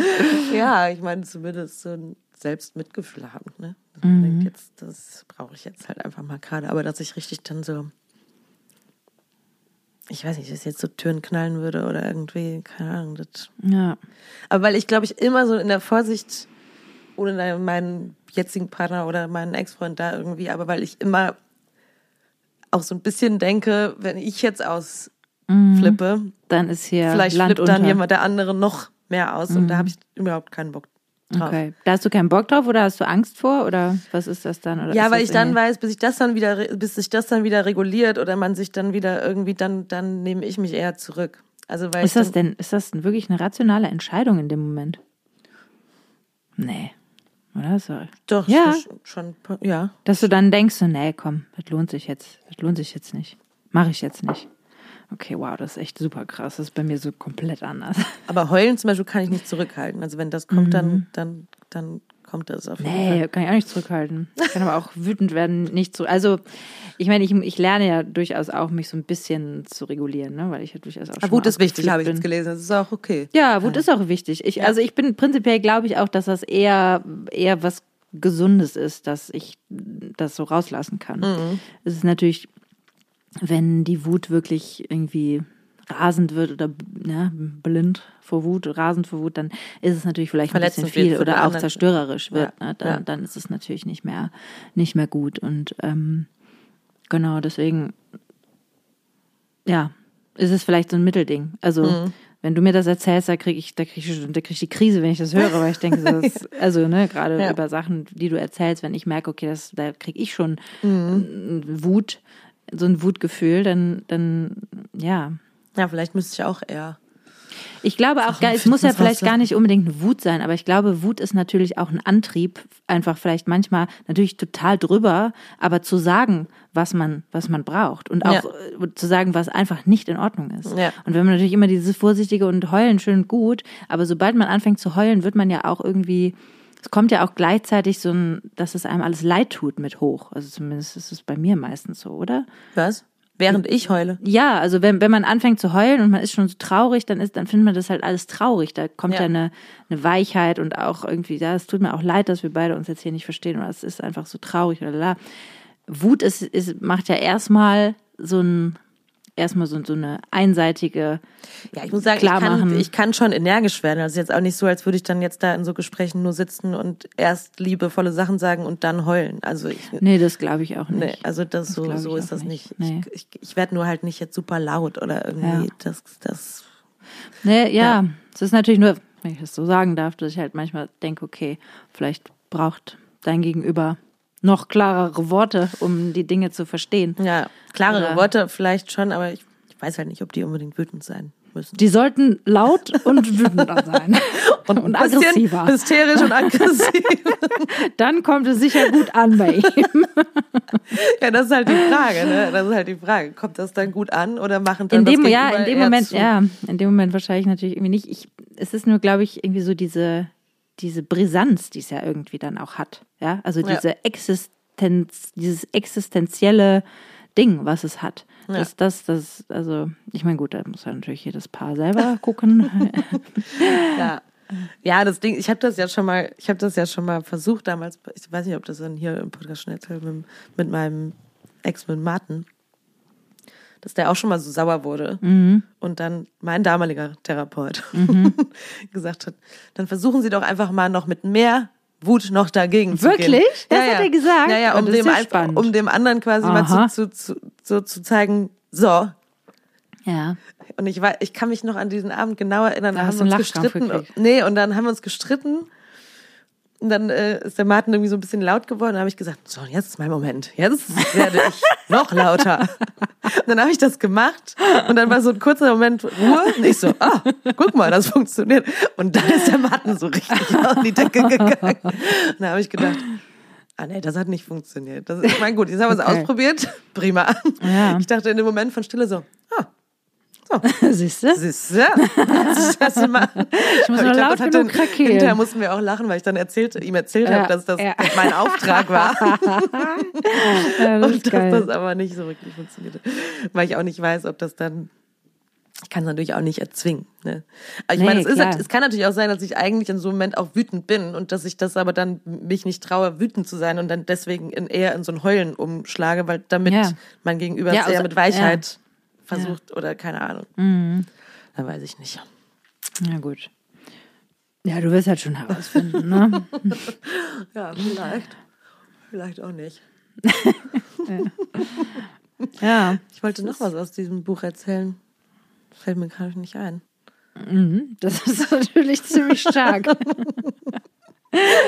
Ja, ich meine, zumindest so ein Selbstmitgefühl haben, ne? Mhm. denkt, jetzt, das brauche ich jetzt halt einfach mal gerade, aber dass ich richtig dann so, ich weiß nicht, dass jetzt so Türen knallen würde oder irgendwie, keine Ahnung, das. Ja. Aber weil ich, glaube ich, immer so in der Vorsicht, ohne meinen jetzigen Partner oder meinen Ex-Freund da irgendwie, aber weil ich immer auch so ein bisschen denke, wenn ich jetzt ausflippe, Dann ist hier vielleicht Mhm. Land flippt dann unter. jemand der andere noch mehr aus und da habe ich überhaupt keinen Bock drauf. Okay. Da hast du keinen Bock drauf oder hast du Angst vor oder was ist das dann? Oder Ja, weil ich dann weiß, bis ich das dann wieder, bis sich das dann wieder reguliert oder man sich dann wieder irgendwie, dann, dann nehme ich mich eher zurück. Also weil Ist das denn, ist das denn wirklich eine rationale Entscheidung in dem Moment? Nee. Oder? So. doch Ja. schon, schon, ja. Dass du dann denkst, so, nee, komm, das lohnt sich jetzt. Das lohnt sich jetzt nicht. Mache ich jetzt nicht. Okay, wow, das ist echt super krass. Das ist bei mir so komplett anders. Aber heulen zum Beispiel kann ich nicht zurückhalten. Also wenn das kommt, dann, dann, dann kommt das auf jeden Fall. Mhm. Nee, kann ich auch nicht zurückhalten. Ich kann aber auch wütend werden, nicht zu. Also, ich meine, ich, ich lerne ja durchaus auch, mich so ein bisschen zu regulieren, ne? weil ich ja durchaus auch Aber schon Wut ist wichtig, habe ich jetzt gelesen. Das ist auch okay. Ja, Wut ist auch wichtig. Ich, Also ich bin prinzipiell glaube ich auch, dass das eher, eher was Gesundes ist, dass ich das so rauslassen kann. Es ist natürlich, wenn die Wut wirklich irgendwie rasend wird oder ne, blind vor Wut, rasend vor Wut, dann ist es natürlich vielleicht ein bisschen viel oder auch anderen. zerstörerisch wird. Ja, Ne? Dann, ja. dann ist es natürlich nicht mehr, nicht mehr gut. Und ähm, genau, deswegen, ja, ist es vielleicht so ein Mittelding. Also Mhm. wenn du mir das erzählst, da kriege ich, da krieg ich, da krieg ich die Krise, wenn ich das höre, weil ich denke, so, das, also ne, gerade Ja. über Sachen, die du erzählst, wenn ich merke, okay, das, da kriege ich schon Mhm. Wut, so ein Wutgefühl, dann, dann, ja. Ja, vielleicht müsste ich auch eher. Ich glaube auch, es muss ja vielleicht gar nicht unbedingt eine Wut sein, aber ich glaube, Wut ist natürlich auch ein Antrieb, einfach vielleicht manchmal natürlich total drüber, aber zu sagen, was man, was man braucht und auch Ja. äh, zu sagen, was einfach nicht in Ordnung ist. Ja. Und wenn man natürlich immer dieses Vorsichtige und Heulen schön und gut, aber sobald man anfängt zu heulen, wird man ja auch irgendwie, es kommt ja auch gleichzeitig so ein, dass es einem alles leid tut mit hoch. Also zumindest ist es bei mir meistens so, oder? Was? Während ich heule. Ja, also wenn, wenn man anfängt zu heulen und man ist schon so traurig, dann ist, dann findet man das halt alles traurig. Da kommt ja, Ja. eine, eine Weichheit und auch irgendwie, ja, es tut mir auch leid, dass wir beide uns jetzt hier nicht verstehen oder es ist einfach so traurig oder la. Wut ist, ist, macht ja erstmal so ein, erstmal so, so eine einseitige, Ja, ich muss sagen, ich kann, ich kann schon energisch werden. Also jetzt auch nicht so, als würde ich dann jetzt da in so Gesprächen nur sitzen und erst liebevolle Sachen sagen und dann heulen. Also ich, nee, das glaube ich auch nicht. nee, also das, so, glaub so ich ist das nicht. nicht. Nee. Ich, ich, ich werde nur halt nicht jetzt super laut oder irgendwie Ja. das, das. Nee, ja, Ja. es ist natürlich nur, wenn ich das so sagen darf, dass ich halt manchmal denke, okay, vielleicht braucht dein Gegenüber noch klarere Worte, um die Dinge zu verstehen. Ja, klarere Oder- Worte vielleicht schon, aber ich, ich weiß halt nicht, ob die unbedingt wütend sein müssen. Die sollten laut und wütender sein. Und, ein bisschen aggressiver. Hysterisch und aggressiv. Dann kommt es sicher gut an bei ihm. ja, das ist halt die Frage, ne? Das ist halt die Frage. Kommt das dann gut an oder machen dann In dem, das ja, in dem Moment, zu? ja, in dem Moment wahrscheinlich natürlich irgendwie nicht. Ich, es ist nur, glaube ich, irgendwie so diese, diese Brisanz, die es ja irgendwie dann auch hat. Ja, also Ja. diese Existenz, dieses existenzielle Ding, was es hat. Ja. Das, das, das, also, ich meine, gut, da muss ja natürlich jedes Paar selber gucken. Ja. Ja, das Ding, ich habe das ja schon mal, ich habe das ja schon mal versucht damals, ich weiß nicht, ob das dann hier im Podcast schon erzählt, mit, mit meinem Ex, mit Martin, dass der auch schon mal so sauer wurde Mhm. und dann mein damaliger Therapeut gesagt hat, dann versuchen Sie doch einfach mal noch mit mehr Wut noch dagegen zu gehen. Wirklich? Das ja, hat er gesagt? Ja, ja, um dem, ja um dem anderen quasi Aha. mal zu, zu, zu, so zu zeigen, so, ja. und ich war, ich kann mich noch an diesen Abend genau erinnern. Da Da hast haben wir uns gestritten. Nee, und dann haben wir uns gestritten. Und dann äh, ist der Martin irgendwie so ein bisschen laut geworden. Da habe ich gesagt, so, jetzt ist mein Moment. Jetzt werde ich noch lauter. Und dann habe ich das gemacht. Und dann war so ein kurzer Moment Ruhe. Und ich so, ah, guck mal, das funktioniert. Und dann ist der Martin so richtig auf die Decke gegangen. Und da habe ich gedacht, ah nee, das hat nicht funktioniert. Das ist, ich meine, gut, jetzt haben wir es Okay. ausprobiert. Prima. Ja. Ich dachte in dem Moment von Stille so, ah, Siehst du? Siehst du? Das das immer. Ich muss nur glaub, laut genug krakeelen. Hinterher mussten wir auch lachen, weil ich dann erzählt, ihm erzählt Ja, habe, dass das ja. mein Auftrag war. Ja, das und dass geil. das aber nicht so wirklich funktionierte. Weil ich auch nicht weiß, ob das dann. Ich kann es natürlich auch nicht erzwingen. Ne? Aber ich Nee, meine, es, ist, klar. es kann natürlich auch sein, dass ich eigentlich in so einem Moment auch wütend bin und dass ich das aber dann mich nicht traue, wütend zu sein und dann deswegen in, eher in so ein Heulen umschlage, weil damit Ja. mein Gegenüber Ja, es eher also- mit Weichheit versucht oder keine Ahnung. Mhm. Da weiß ich nicht. Ja, gut. Ja, du wirst halt schon herausfinden, ne? Ja, vielleicht. Vielleicht auch nicht. Ja. Ich wollte noch was aus diesem Buch erzählen. Fällt mir gerade nicht ein. Mhm. Das ist natürlich ziemlich stark.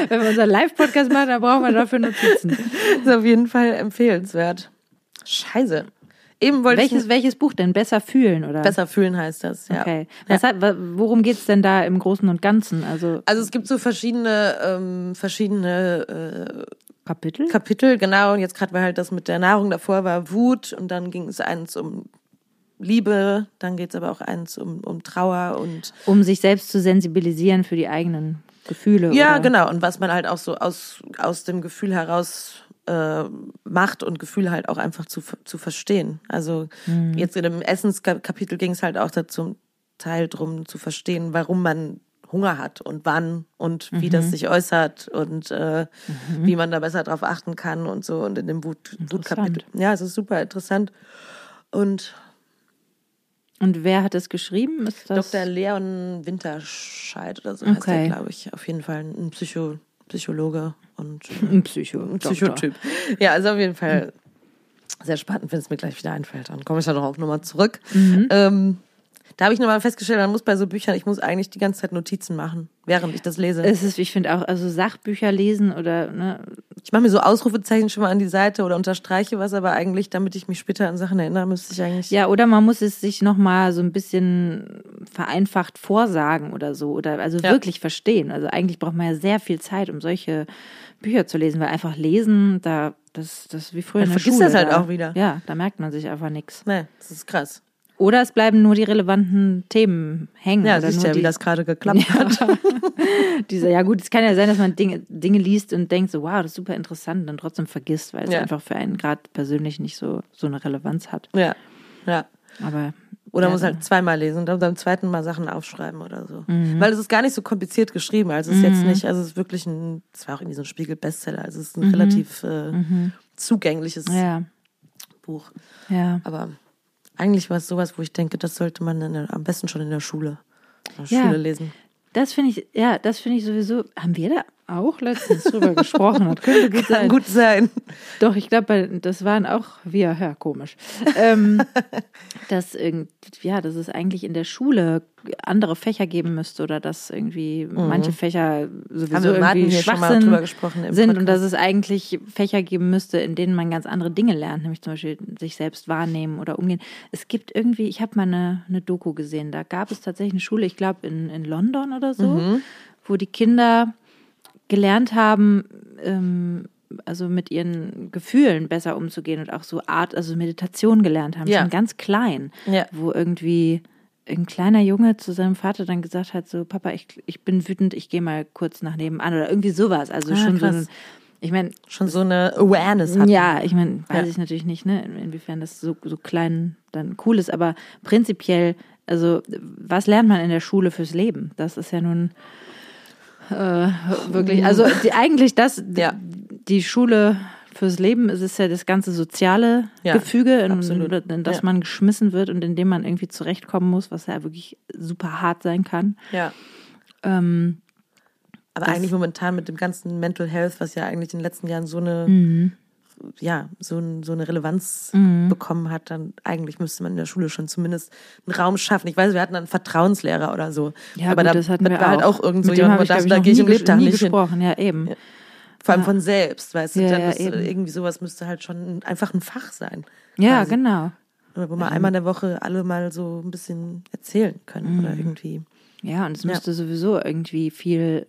Wenn wir unseren Live-Podcast machen, dann brauchen wir dafür Notizen. Ist auf jeden Fall empfehlenswert. Scheiße. Eben wollte Welches, ich welches Buch denn? Besser fühlen, oder? besser fühlen heißt das, ja. Okay. Was hat, wa- worum geht's denn da im Großen und Ganzen? Also Also es gibt so verschiedene ähm, verschiedene Kapitel? äh, Kapitel, genau. Und jetzt gerade war halt das mit der Nahrung davor war Wut und dann ging es eins um Liebe, dann geht es aber auch eins um, um Trauer und um sich selbst zu sensibilisieren für die eigenen Gefühle. Ja, oder? genau. Und was man halt auch so aus, aus dem Gefühl heraus äh, macht und Gefühle halt auch einfach zu, zu verstehen. Also jetzt in dem Essenskapitel ging es halt auch dazu Teil drum zu verstehen, warum man Hunger hat und wann und wie das sich äußert und äh, wie man da besser drauf achten kann und so. Und in dem Wut, Wutkapitel. Ja, es ist super interessant. Und Und wer hat es geschrieben? Ist das Dr. Leon Winterscheid oder so heißt Okay. er, glaube ich. Auf jeden Fall ein Psycho, Psychologe und äh, ein Psycho? ein Psychotyp. Ja, also auf jeden Fall sehr spannend, wenn es mir gleich wieder einfällt. Dann komme ich da doch auch nochmal zurück. Ähm, da habe ich nochmal festgestellt, man muss bei so Büchern, ich muss eigentlich die ganze Zeit Notizen machen, während ich das lese. Es ist, ich finde auch, also Sachbücher lesen oder ne, Ich mache mir so Ausrufezeichen schon mal an die Seite oder unterstreiche was, aber eigentlich, damit ich mich später an Sachen erinnere, müsste ich eigentlich. Ja, oder man muss es sich nochmal so ein bisschen vereinfacht vorsagen oder so. Oder also Ja. wirklich verstehen. Also eigentlich braucht man ja sehr viel Zeit, um solche Bücher zu lesen, weil einfach lesen, da, das, das ist wie früher Man in der vergisst Schule. das halt da, auch wieder. Ja, da merkt man sich einfach nichts. Nee, das ist krass. Oder es bleiben nur die relevanten Themen hängen. Ja, siehst nur ja, wie das gerade geklappt hat. Diese, ja gut, es kann ja sein, dass man Dinge, Dinge liest und denkt so, wow, das ist super interessant, und dann trotzdem vergisst, weil es Ja. einfach für einen gerade persönlich nicht so, so eine Relevanz hat. Ja, ja. Aber Oder ja, muss halt zweimal lesen und dann beim zweiten Mal Sachen aufschreiben oder so. Mhm. Weil es ist gar nicht so kompliziert geschrieben. Also es ist jetzt nicht, also es ist wirklich ein, es war auch irgendwie so ein Spiegel-Bestseller. Also es ist ein relativ äh, zugängliches Mhm. ja, Buch. ja. Aber eigentlich war es sowas, wo ich denke, das sollte man der, am besten schon in der Schule, in der Ja. Schule lesen. Das finde ich, ja, das finde ich sowieso. Haben wir da auch letztens drüber gesprochen? Das könnte gut Kann sein. gut sein. Doch, ich glaube, das waren auch wir, ja, komisch. Ähm, dass irgend, ja, dass es eigentlich in der Schule andere Fächer geben müsste oder dass irgendwie manche Fächer sowieso Mhm. Irgendwie hier schon mal Schwachsinn drüber gesprochen im sind und Podcast. dass es eigentlich Fächer geben müsste, in denen man ganz andere Dinge lernt, nämlich zum Beispiel sich selbst wahrnehmen oder umgehen. Es gibt irgendwie, ich habe mal eine, eine Doku gesehen, da gab es tatsächlich eine Schule, ich glaube in, in London oder so, Mhm. wo die Kinder gelernt haben, ähm, also mit ihren Gefühlen besser umzugehen und auch so Art, also Meditation gelernt haben, Ja. schon ganz klein, Ja. wo irgendwie ein kleiner Junge zu seinem Vater dann gesagt hat, so Papa, ich, ich bin wütend, ich gehe mal kurz nach nebenan oder irgendwie sowas. Also Ah, schon so krass. ein, ich meine, Schon so eine Awareness hat. ja, ich meine, weiß Ja. ich natürlich nicht, ne, in- inwiefern das so, so klein dann cool ist, aber prinzipiell, also was lernt man in der Schule fürs Leben? Das ist ja nun äh, wirklich, also die, eigentlich das, Ja. die Schule fürs Leben ist es ja das ganze soziale Ja, Gefüge, in, in das Ja. man geschmissen wird und in dem man irgendwie zurechtkommen muss, was ja wirklich super hart sein kann. ja. Ähm, Aber eigentlich momentan mit dem ganzen Mental Health, was ja eigentlich in den letzten Jahren so eine Mhm. Ja, so, ein, so eine Relevanz Mhm. bekommen hat, dann eigentlich müsste man in der Schule schon zumindest einen Raum schaffen. Ich weiß, wir hatten einen Vertrauenslehrer oder so. Ja, aber gut, da, das hatten wir war halt auch. auch irgend so jemand, da noch gehe ich im Lebtag nicht hin. gesprochen. Ja, eben. Vor allem von selbst, weißt du, Ja, dann ja, müsste irgendwie sowas müsste halt schon einfach ein Fach sein. Ja, quasi. genau. Oder Wo man einmal in der Woche alle mal so ein bisschen erzählen können Mhm. oder irgendwie. Ja, und es Ja. müsste sowieso irgendwie viel,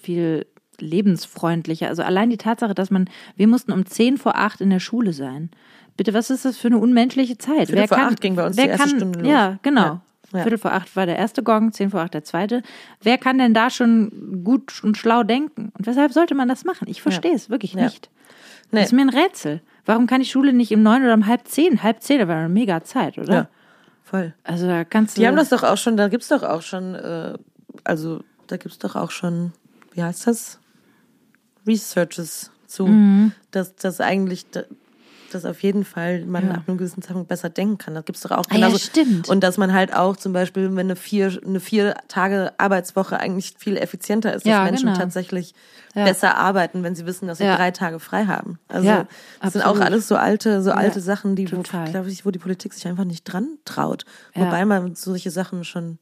viel lebensfreundlicher. Also allein die Tatsache, dass man, wir mussten um 10 vor 8 in der Schule sein. Bitte, was ist das für eine unmenschliche Zeit? Viertel vor acht ging bei uns wer die erste kann, Stunde los. Ja, genau. Ja. Ja. Viertel vor acht war der erste Gong, zehn vor acht der zweite. Wer kann denn da schon gut und schlau denken? Und weshalb sollte man das machen? Ich verstehe es wirklich Ja. nicht. Nee. Das ist mir ein Rätsel. Warum kann die Schule nicht um neun oder um halb zehn? Halb zehn, da war eine mega Zeit, oder? Ja, voll. Also da kannst du. Die haben das doch auch schon, da gibt's doch auch schon, äh, also da gibt's doch auch schon, wie heißt das? Researches zu, Mhm. dass das eigentlich, da- dass auf jeden Fall man ab einem gewissen Zeitpunkt besser denken kann. Das gibt's doch auch Ah ja, stimmt. Und dass man halt auch zum Beispiel, wenn eine vier, eine vier Tage Arbeitswoche eigentlich viel effizienter ist, dass Ja, Menschen genau. tatsächlich Ja. besser arbeiten, wenn sie wissen, dass sie Ja. drei Tage frei haben. Also Ja, das sind auch absolut. alles so alte, so alte Sachen, die, glaube ich, wo die Politik sich einfach nicht dran traut. Ja. Wobei man solche Sachen schon,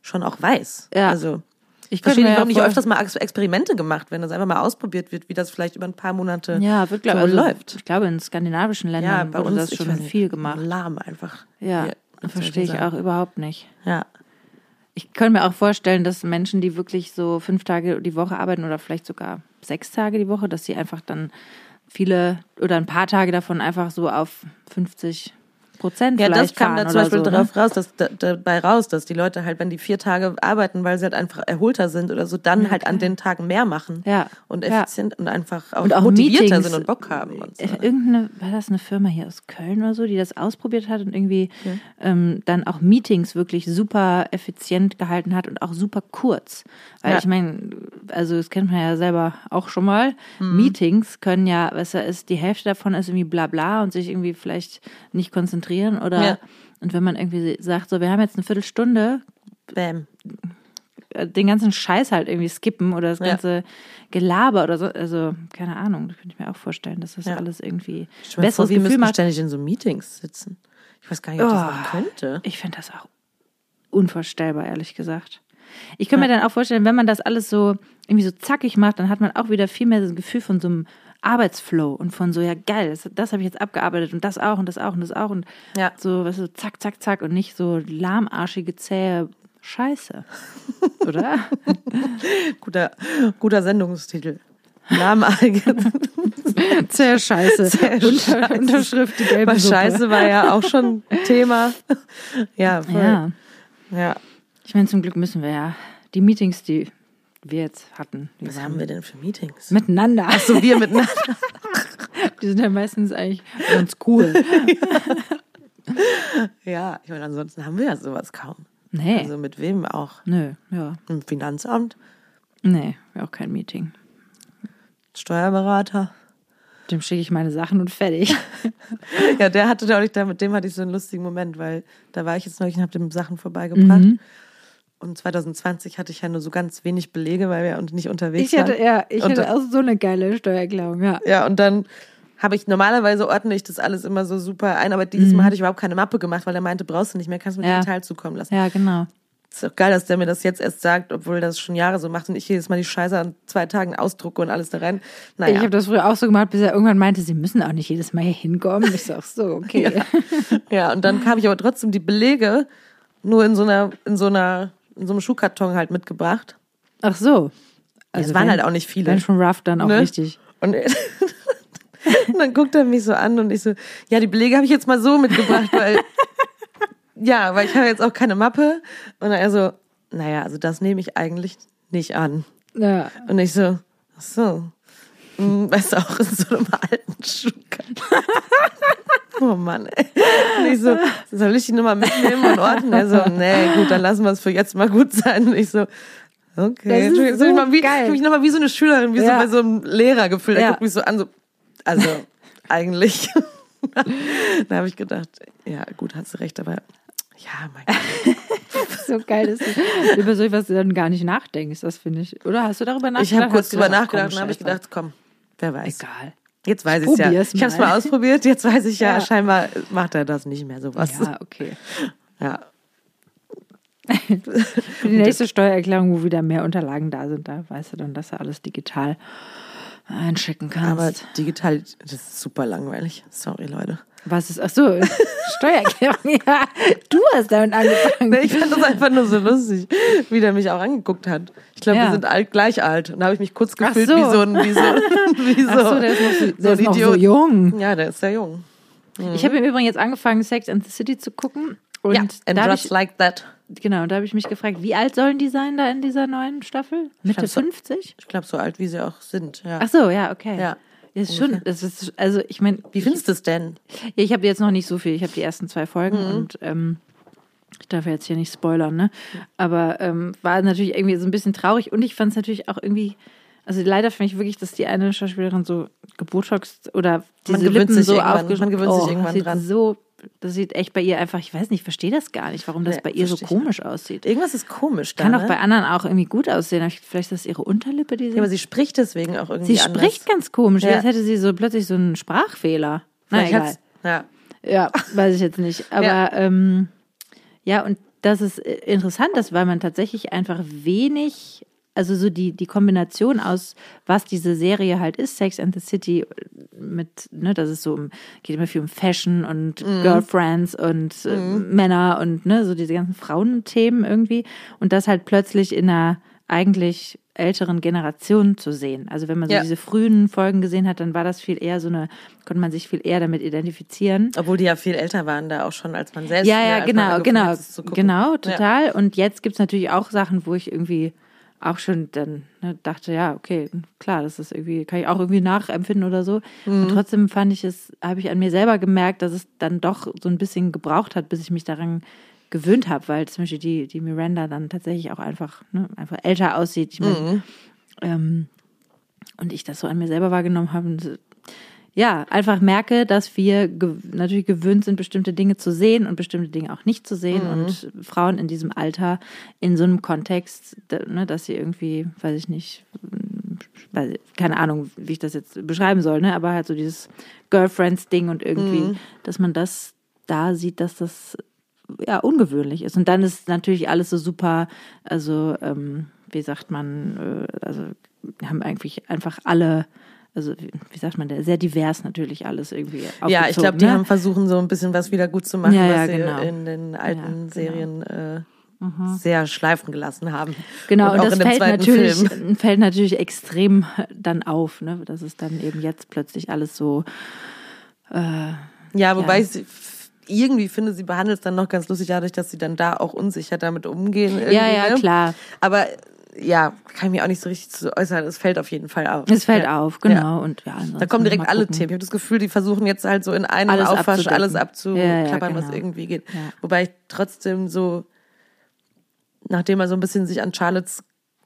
schon auch weiß. Ja. Also ich könnte verstehe mir nicht, ja warum nicht öfters mal Ex- Experimente gemacht werden, dass einfach mal ausprobiert wird, wie das vielleicht über ein paar Monate Ja, wird, glaube so also, läuft. Ich glaube, in skandinavischen Ja, Ländern bei wurde uns das schon nicht, viel gemacht. Lahm einfach. Ja, verstehe ich auch überhaupt nicht. Ja. Ich könnte mir auch vorstellen, dass Menschen, die wirklich so fünf Tage die Woche arbeiten oder vielleicht sogar sechs Tage die Woche, dass sie einfach dann viele oder ein paar Tage davon einfach so auf 50 Prozent Ja, das vielleicht kam fahren da zum Beispiel so, drauf ne? raus, dass da, dabei raus, dass die Leute halt, wenn die vier Tage arbeiten, weil sie halt einfach erholter sind oder so, dann halt an den Tagen mehr machen Ja. und Ja. effizient und einfach auch, Und auch motivierter Meetings. sind und Bock haben. Und so. Äh, Irgendeine, war das eine Firma hier aus Köln oder so, die das ausprobiert hat und irgendwie ähm, dann auch Meetings wirklich super effizient gehalten hat und auch super kurz. Weil Ja. ich meine, also das kennt man ja selber auch schon mal. Mhm. Meetings können ja, was da ist, die Hälfte davon ist irgendwie bla bla und sich irgendwie vielleicht nicht konzentrieren oder Ja. und wenn man irgendwie sagt, so wir haben jetzt eine Viertelstunde, Bam. äh, den ganzen Scheiß halt irgendwie skippen oder das Ja. ganze Gelaber oder so. Also, keine Ahnung, das könnte ich mir auch vorstellen, dass das Ja. alles irgendwie Stell mir vor, besseres wir Gefühl müssen macht. ständig in so Meetings sitzen. Ich weiß gar nicht, ob das Oh. noch könnte. Ich finde das auch unvorstellbar, ehrlich gesagt. Ich kann mir dann auch vorstellen, wenn man das alles so irgendwie so zackig macht, dann hat man auch wieder viel mehr das Gefühl von so einem Arbeitsflow und von so, ja geil, das, das habe ich jetzt abgearbeitet und das auch und das auch und das auch und Ja. so, weißt du, zack, zack, zack und nicht so lahmarschige, zähe Scheiße. Oder? Guter, guter Sendungstitel. Namenalge. Zähe Scheiße. Zähe Unter, Scheiße. Unterschrift, die gelbe Suppe. Scheiße war ja auch schon Thema. Ja, voll. Ja. ja. Ich meine, zum Glück müssen wir ja die Meetings, die wir jetzt hatten, die Was haben wir denn für Meetings? miteinander. So wir miteinander. Die sind ja meistens eigentlich ganz cool. Ja, ich meine, ansonsten haben wir ja sowas kaum. Nee. Also mit wem auch? Nö, ja. Im Finanzamt, Nee, auch kein Meeting. Steuerberater. Dem schicke ich meine Sachen und fertig. Ja, der hatte da auch nicht, da- mit dem hatte ich so einen lustigen Moment, weil da war ich jetzt neulich und habe dem Sachen vorbeigebracht. Mhm. Und 2020 hatte ich ja nur so ganz wenig Belege, weil wir nicht unterwegs Ich hatte, waren. ja, ich Und hatte auch so eine geile Steuererklärung, ja. Ja, und dann habe ich, normalerweise ordne ich das alles immer so super ein, aber dieses Mal hatte ich überhaupt keine Mappe gemacht, weil er meinte, brauchst du nicht mehr, kannst du mir Mhm. Ja. digital zukommen lassen. Ja, genau. Ist doch geil, dass der mir das jetzt erst sagt, obwohl das schon Jahre so macht und ich jedes Mal die Scheiße an zwei Tagen ausdrucke und alles da rein. Naja. Ich habe das früher auch so gemacht, bis er irgendwann meinte, sie müssen auch nicht jedes Mal hier hinkommen. Ich sag so, okay. Ja, und dann habe ich aber trotzdem die Belege nur in so einer, in so einer, in so einem Schuhkarton halt mitgebracht. Ach so. Also es waren wenn- halt auch nicht viele. Wenn schon rough, dann auch Ne? richtig. Und und dann guckt er mich so an und ich so, ja, die Belege habe ich jetzt mal so mitgebracht, weil, ja, weil ich habe jetzt auch keine Mappe. Und er so, naja, also das nehme ich eigentlich nicht an. Ja. Und ich so, ach so, Hm, weißt du, auch in so einem alten Schuhkarton. Oh Mann. Und ich so, soll ich die nochmal mitnehmen und ordnen? Er so, nee, gut, dann lassen wir es für jetzt mal gut sein. Und ich so, okay. Das ist Ich so, so mal wie, geil. Ich hab mich nochmal wie so eine Schülerin, wie Ja. so bei so einem Lehrer gefühlt. Er Ja. guckt mich so an, so, also, eigentlich. da habe ich gedacht, ja, gut, hast du recht, aber ja, mein Gott. So geil ist es. Über so etwas dann gar nicht nachdenkst, das finde ich. Oder hast du darüber nachgedacht? Ich habe kurz gedacht, nachgedacht und habe ich gedacht, komm, wer weiß. Egal. Jetzt weiß ich es ja. probier's Ich habe es mal. mal ausprobiert. Jetzt weiß ich ja, Ja. scheinbar macht er das nicht mehr sowas. Ja, okay. Ja. Für die nächste Steuererklärung, wo wieder mehr Unterlagen da sind, da weißt du dann, dass du alles digital einschicken kannst. Aber digital, das ist super langweilig. Sorry, Leute. Was ist, ach so, Steuererklärung, ja. Du hast damit angefangen. Nee, ich fand das einfach nur so lustig, wie der mich auch angeguckt hat. Ich glaube, Ja. wir sind alt, gleich alt. Und da habe ich mich kurz gefühlt so. wie so ein, wie so, wie so, Ach so, der ist noch so, der ist noch so jung. Ja, der ist sehr jung. Ich habe im Übrigen jetzt angefangen, Sex and the City zu gucken. Und ja, and da habe just ich, like that. genau, da habe ich mich gefragt, wie alt sollen die sein da in dieser neuen Staffel? Mitte glaub, so- 50? Ich glaube, so alt, wie sie auch sind. Ja. Ach so, ja, okay. Ja, ist schon, es ist, also ich meine, Wie findest du es denn? Ja, ich habe jetzt noch nicht so viel. Ich habe die ersten zwei Folgen Mhm. und ähm, ich darf jetzt hier nicht spoilern, ne? Aber ähm, war natürlich irgendwie so ein bisschen traurig und ich fand es natürlich auch irgendwie. Also leider fand ich wirklich, dass die eine Schauspielerin so gebotoxt oder diese Man gewöhnt Lippen sich so irgendwann- aufgeschnitten. man gewöhnt sich oh, irgendwann sieht dran. So, das sieht echt bei ihr einfach, ich weiß nicht, ich verstehe das gar nicht, warum das Nee, bei ihr so komisch aussieht. Irgendwas ist komisch da. Kann auch ne? bei anderen auch irgendwie gut aussehen. Vielleicht ist das ihre Unterlippe, die sie. ja, aber sie spricht deswegen auch irgendwie sie anders. spricht ganz komisch, Ja. als hätte sie so plötzlich so einen Sprachfehler. Na Vielleicht egal. hat's- Ja. Ja, weiß ich jetzt nicht. Aber Ja. ähm, ja und das ist interessant, ist, weil man tatsächlich einfach wenig, also so die, die Kombination aus, was diese Serie halt ist, Sex and the City, mit, ne, das ist so, um, geht immer viel um Fashion und Girlfriends und äh, Männer und ne, so diese ganzen Frauenthemen irgendwie. Und das halt plötzlich in einer eigentlich älteren Generation zu sehen. Also wenn man so Ja. diese frühen Folgen gesehen hat, dann war das viel eher so eine, konnte man sich viel eher damit identifizieren. Obwohl die ja viel älter waren da auch schon, als man selbst. Ja, ja, genau, genau, es genau, total. Und jetzt gibt's natürlich auch Sachen, wo ich irgendwie auch schon dann ne, dachte, ja, okay, klar, das ist irgendwie, kann ich auch irgendwie nachempfinden oder so. Mhm. Und trotzdem fand ich es, habe ich an mir selber gemerkt, dass es dann doch so ein bisschen gebraucht hat, bis ich mich daran gewöhnt habe, weil zum Beispiel die, die Miranda dann tatsächlich auch einfach, ne, einfach älter aussieht. Ich meine, Mhm. ähm, und ich das so an mir selber wahrgenommen habe. Und, ja, einfach merke, dass wir ge natürlich gewöhnt sind, bestimmte Dinge zu sehen und bestimmte Dinge auch nicht zu sehen. Mhm. Und Frauen in diesem Alter, in so einem Kontext, ne, dass sie irgendwie, weiß ich nicht, weiß, ich- keine Ahnung, wie ich das jetzt beschreiben soll, ne, aber halt so dieses Girlfriends-Ding und irgendwie, Mhm. dass man das da sieht, dass das ja ungewöhnlich ist. Und dann ist natürlich alles so super, also ähm, wie sagt man, äh, also haben eigentlich einfach alle, also wie, wie sagt man, der sehr divers natürlich alles irgendwie. Ja, ich glaube, die ne? haben versuchen, so ein bisschen was wieder gut zu machen, Ja, ja, was sie genau. in den alten Ja, genau. Serien äh, sehr schleifen gelassen haben. Genau, und, auch das fällt natürlich, Film. fällt natürlich extrem dann auf, ne? dass es dann eben jetzt plötzlich alles so Ja, wobei Ja. ich irgendwie finde, sie behandelt es dann noch ganz lustig dadurch, dass sie dann da auch unsicher damit umgehen. Irgendwie, Ja, ja, ne? klar. Aber ja, kann ich mir auch nicht so richtig zu äußern. Es fällt auf jeden Fall auf. Es fällt ja. auf, genau. Ja. Und ja, Da kommen direkt alle. Themen. Ich habe das Gefühl, die versuchen jetzt halt so in einem Alles Aufwasch abzudecken. alles abzuklappern, ja, was genau. irgendwie geht. Wobei ich trotzdem so, nachdem er so ein bisschen sich an Charlottes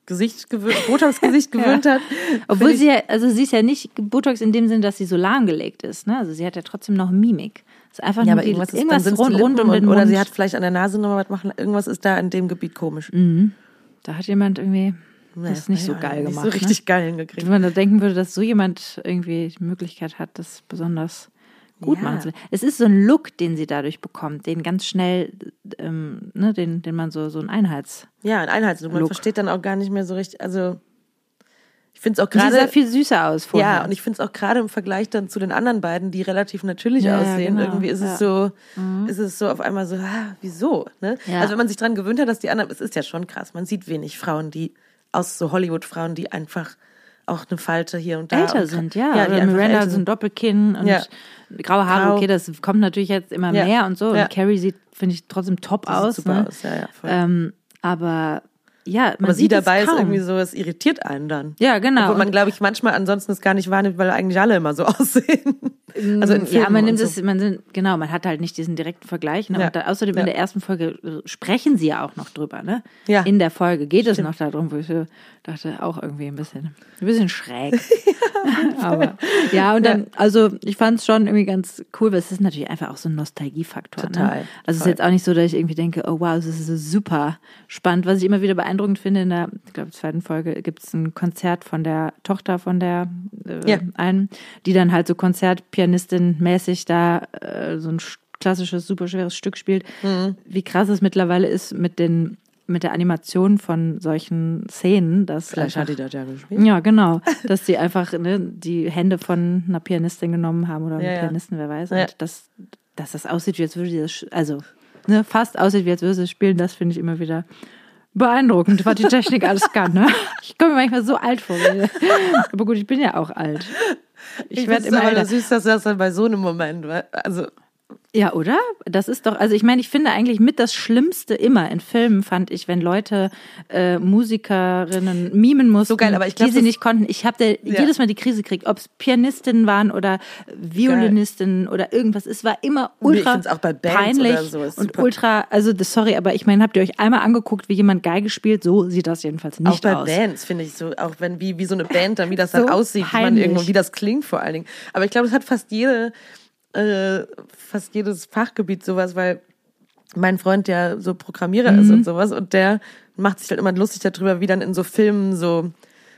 Gesicht gewöhnt, Botox Gesicht gewöhnt hat. Obwohl sie ja, also sie ist ja nicht Botox in dem Sinn, dass sie so lahmgelegt ist, ne? Also sie hat ja trotzdem noch Mimik. Es ist einfach ja, nur aber die, irgendwas, ist, dann irgendwas die rund, rund um den und, Mund. Oder sie hat vielleicht an der Nase noch mal was machen. Irgendwas ist da in dem Gebiet komisch. Da hat jemand irgendwie Naja, das nicht so geil nicht gemacht. so richtig geil hingekriegt. Ne? Wenn man da denken würde, dass so jemand irgendwie die Möglichkeit hat, das besonders gut Ja. machen zu Es ist so ein Look, den sie dadurch bekommt, den ganz schnell, ähm, ne, den, den man so, so ein Einheits. Ja, ein Einheitslook. Man versteht dann auch gar nicht mehr so richtig. Also, ich finde es auch Sie sah gerade. viel süßer aus vorher. Ja, und ich finde es auch gerade im Vergleich dann zu den anderen beiden, die relativ natürlich Ja, aussehen. genau. Irgendwie ist Ja. Mhm. es so, ist es so auf einmal so, ah, wieso? Ne? Ja. Also wenn man sich dran gewöhnt hat, dass die anderen, es ist ja schon krass. Man sieht wenig Frauen, die aus so Hollywood-Frauen, die einfach auch eine Falte hier und da älter und, sind, ja. ja die Oder Miranda so ein sind. Doppelkinn und Ja. graue Haare, Grau. okay, das kommt natürlich jetzt immer Ja. mehr und so. Und Carrie sieht, finde ich, trotzdem top Das sieht aus. super ne? aus, ja, ja, voll. Ähm, aber ja, man Aber sie sieht dabei es ist irgendwie so, es irritiert einen dann. Ja, genau. Obwohl man, glaube ich, manchmal ansonsten es gar nicht wahrnimmt, weil eigentlich alle immer so aussehen. Also in Filmen ja, man nimmt so. es, man sind, genau, man hat halt nicht diesen direkten Vergleich. Ne? Ja. Und da, außerdem Ja. in der ersten Folge äh, sprechen sie ja auch noch drüber, ne? Ja. In der Folge geht es noch darum, wo ich so dachte, auch irgendwie ein bisschen, ein bisschen schräg. Aber ja, und dann, also ich fand es schon irgendwie ganz cool, weil es ist natürlich einfach auch so ein Nostalgiefaktor. Ne? Total, Also es ist jetzt auch nicht so, dass ich irgendwie denke, oh wow, das ist so super spannend. Was ich immer wieder beeindruckend finde, in der, ich glaube, zweiten Folge gibt es ein Konzert von der Tochter von der äh, Ja. einen, die dann halt so Konzertpianistin-mäßig da äh, so ein sch- klassisches, super schweres Stück spielt. Mhm. Wie krass es mittlerweile ist mit den mit der Animation von solchen Szenen, dass Vielleicht einfach, hat die das ja gespielt. ja, genau. Dass sie einfach ne, die Hände von einer Pianistin genommen haben oder einem Ja. Pianisten, wer weiß. Ja. Und dass, dass das aussieht, wie als würde sie das, also ne, fast aussieht, wie als würde sie es spielen, das finde ich immer wieder beeindruckend, was die Technik alles kann. Ne? Ich komme mir manchmal so alt vor. Aber gut, ich bin ja auch alt. Ich, Ich werde immer aber älter. süß, dass du das dann bei so einem Moment, also Ja, oder? Das ist doch, also ich meine, ich finde eigentlich mit das Schlimmste immer in Filmen fand ich, wenn Leute äh, Musikerinnen mimen mussten, So geil, aber ich glaub, die sie nicht konnten. Ich habe Ja. jedes Mal die Krise gekriegt, ob es Pianistinnen waren oder Violinistinnen oder irgendwas. Es war immer Nee, ultra find's auch bei Bands peinlich oder so, und ultra, also das, sorry, aber ich meine, habt ihr euch einmal angeguckt, wie jemand Geige spielt? So sieht das jedenfalls nicht auch bei aus. Bands finde ich so, auch wenn wie, wie so eine Band dann, wie das dann So aussieht, wie man irgendwo, wie das klingt vor allen Dingen. Aber ich glaube, das hat fast jede, äh, fast jedes Fachgebiet sowas, weil mein Freund ja so Programmierer Mhm. ist und sowas und der macht sich halt immer lustig darüber, wie dann in so Filmen so,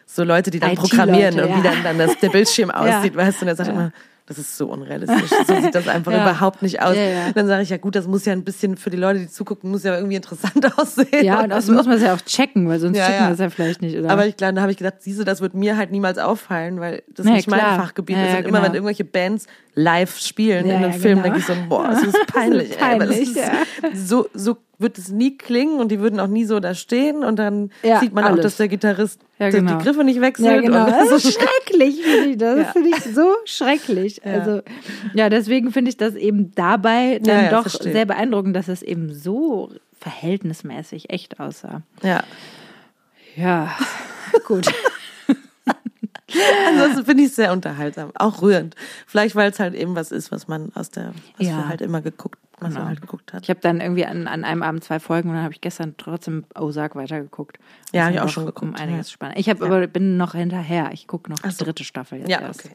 so Leute, die dann programmieren und wie ja. dann, dann das, der Bildschirm Ja. aussieht, weißt du, und er sagt immer, das ist so unrealistisch. So sieht das einfach Ja. überhaupt nicht aus. Ja, ja. Dann sage ich, ja gut, das muss ja ein bisschen für die Leute, die zugucken, muss ja irgendwie interessant aussehen. Ja, und außerdem so. muss man es ja auch checken, weil sonst checken ja. wir es ja vielleicht nicht, oder? Aber ich glaube, da habe ich gedacht, siehste, das wird mir halt niemals auffallen, weil das Ja, nicht mein klar. Fachgebiet Ja, ist. Und immer genau. wenn irgendwelche Bands live spielen in einem Film, genau. denke ich so, boah, das ist peinlich. Das ist ey, aber das peinlich, ist, so, so wird es nie klingen und die würden auch nie so da stehen und dann Ja, sieht man auch, alles. dass der Gitarrist Ja, die- genau. die Griffe nicht wechselt. Ja, genau. Und Das ist schrecklich, finde ich das. Ja. Finde ich so schrecklich. Ja. Also, ja, deswegen finde ich das eben dabei dann Ja, ja, doch verstehe. sehr beeindruckend, dass es eben so verhältnismäßig echt aussah. ja. Ja, gut. Ansonsten finde ich es sehr unterhaltsam, auch rührend. Vielleicht, weil es halt eben was ist, was man aus der, was Ja. wir halt immer geguckt, was Genau. man halt geguckt hat. Ich habe dann irgendwie an, an einem Abend zwei Folgen und dann habe ich gestern trotzdem Ozark weitergeguckt. Ja, Das hab ich auch schon geguckt, Um einiges ja. spannend. Ich habe aber bin noch hinterher. Ich gucke noch die so. dritte Staffel jetzt Ja, erst. okay.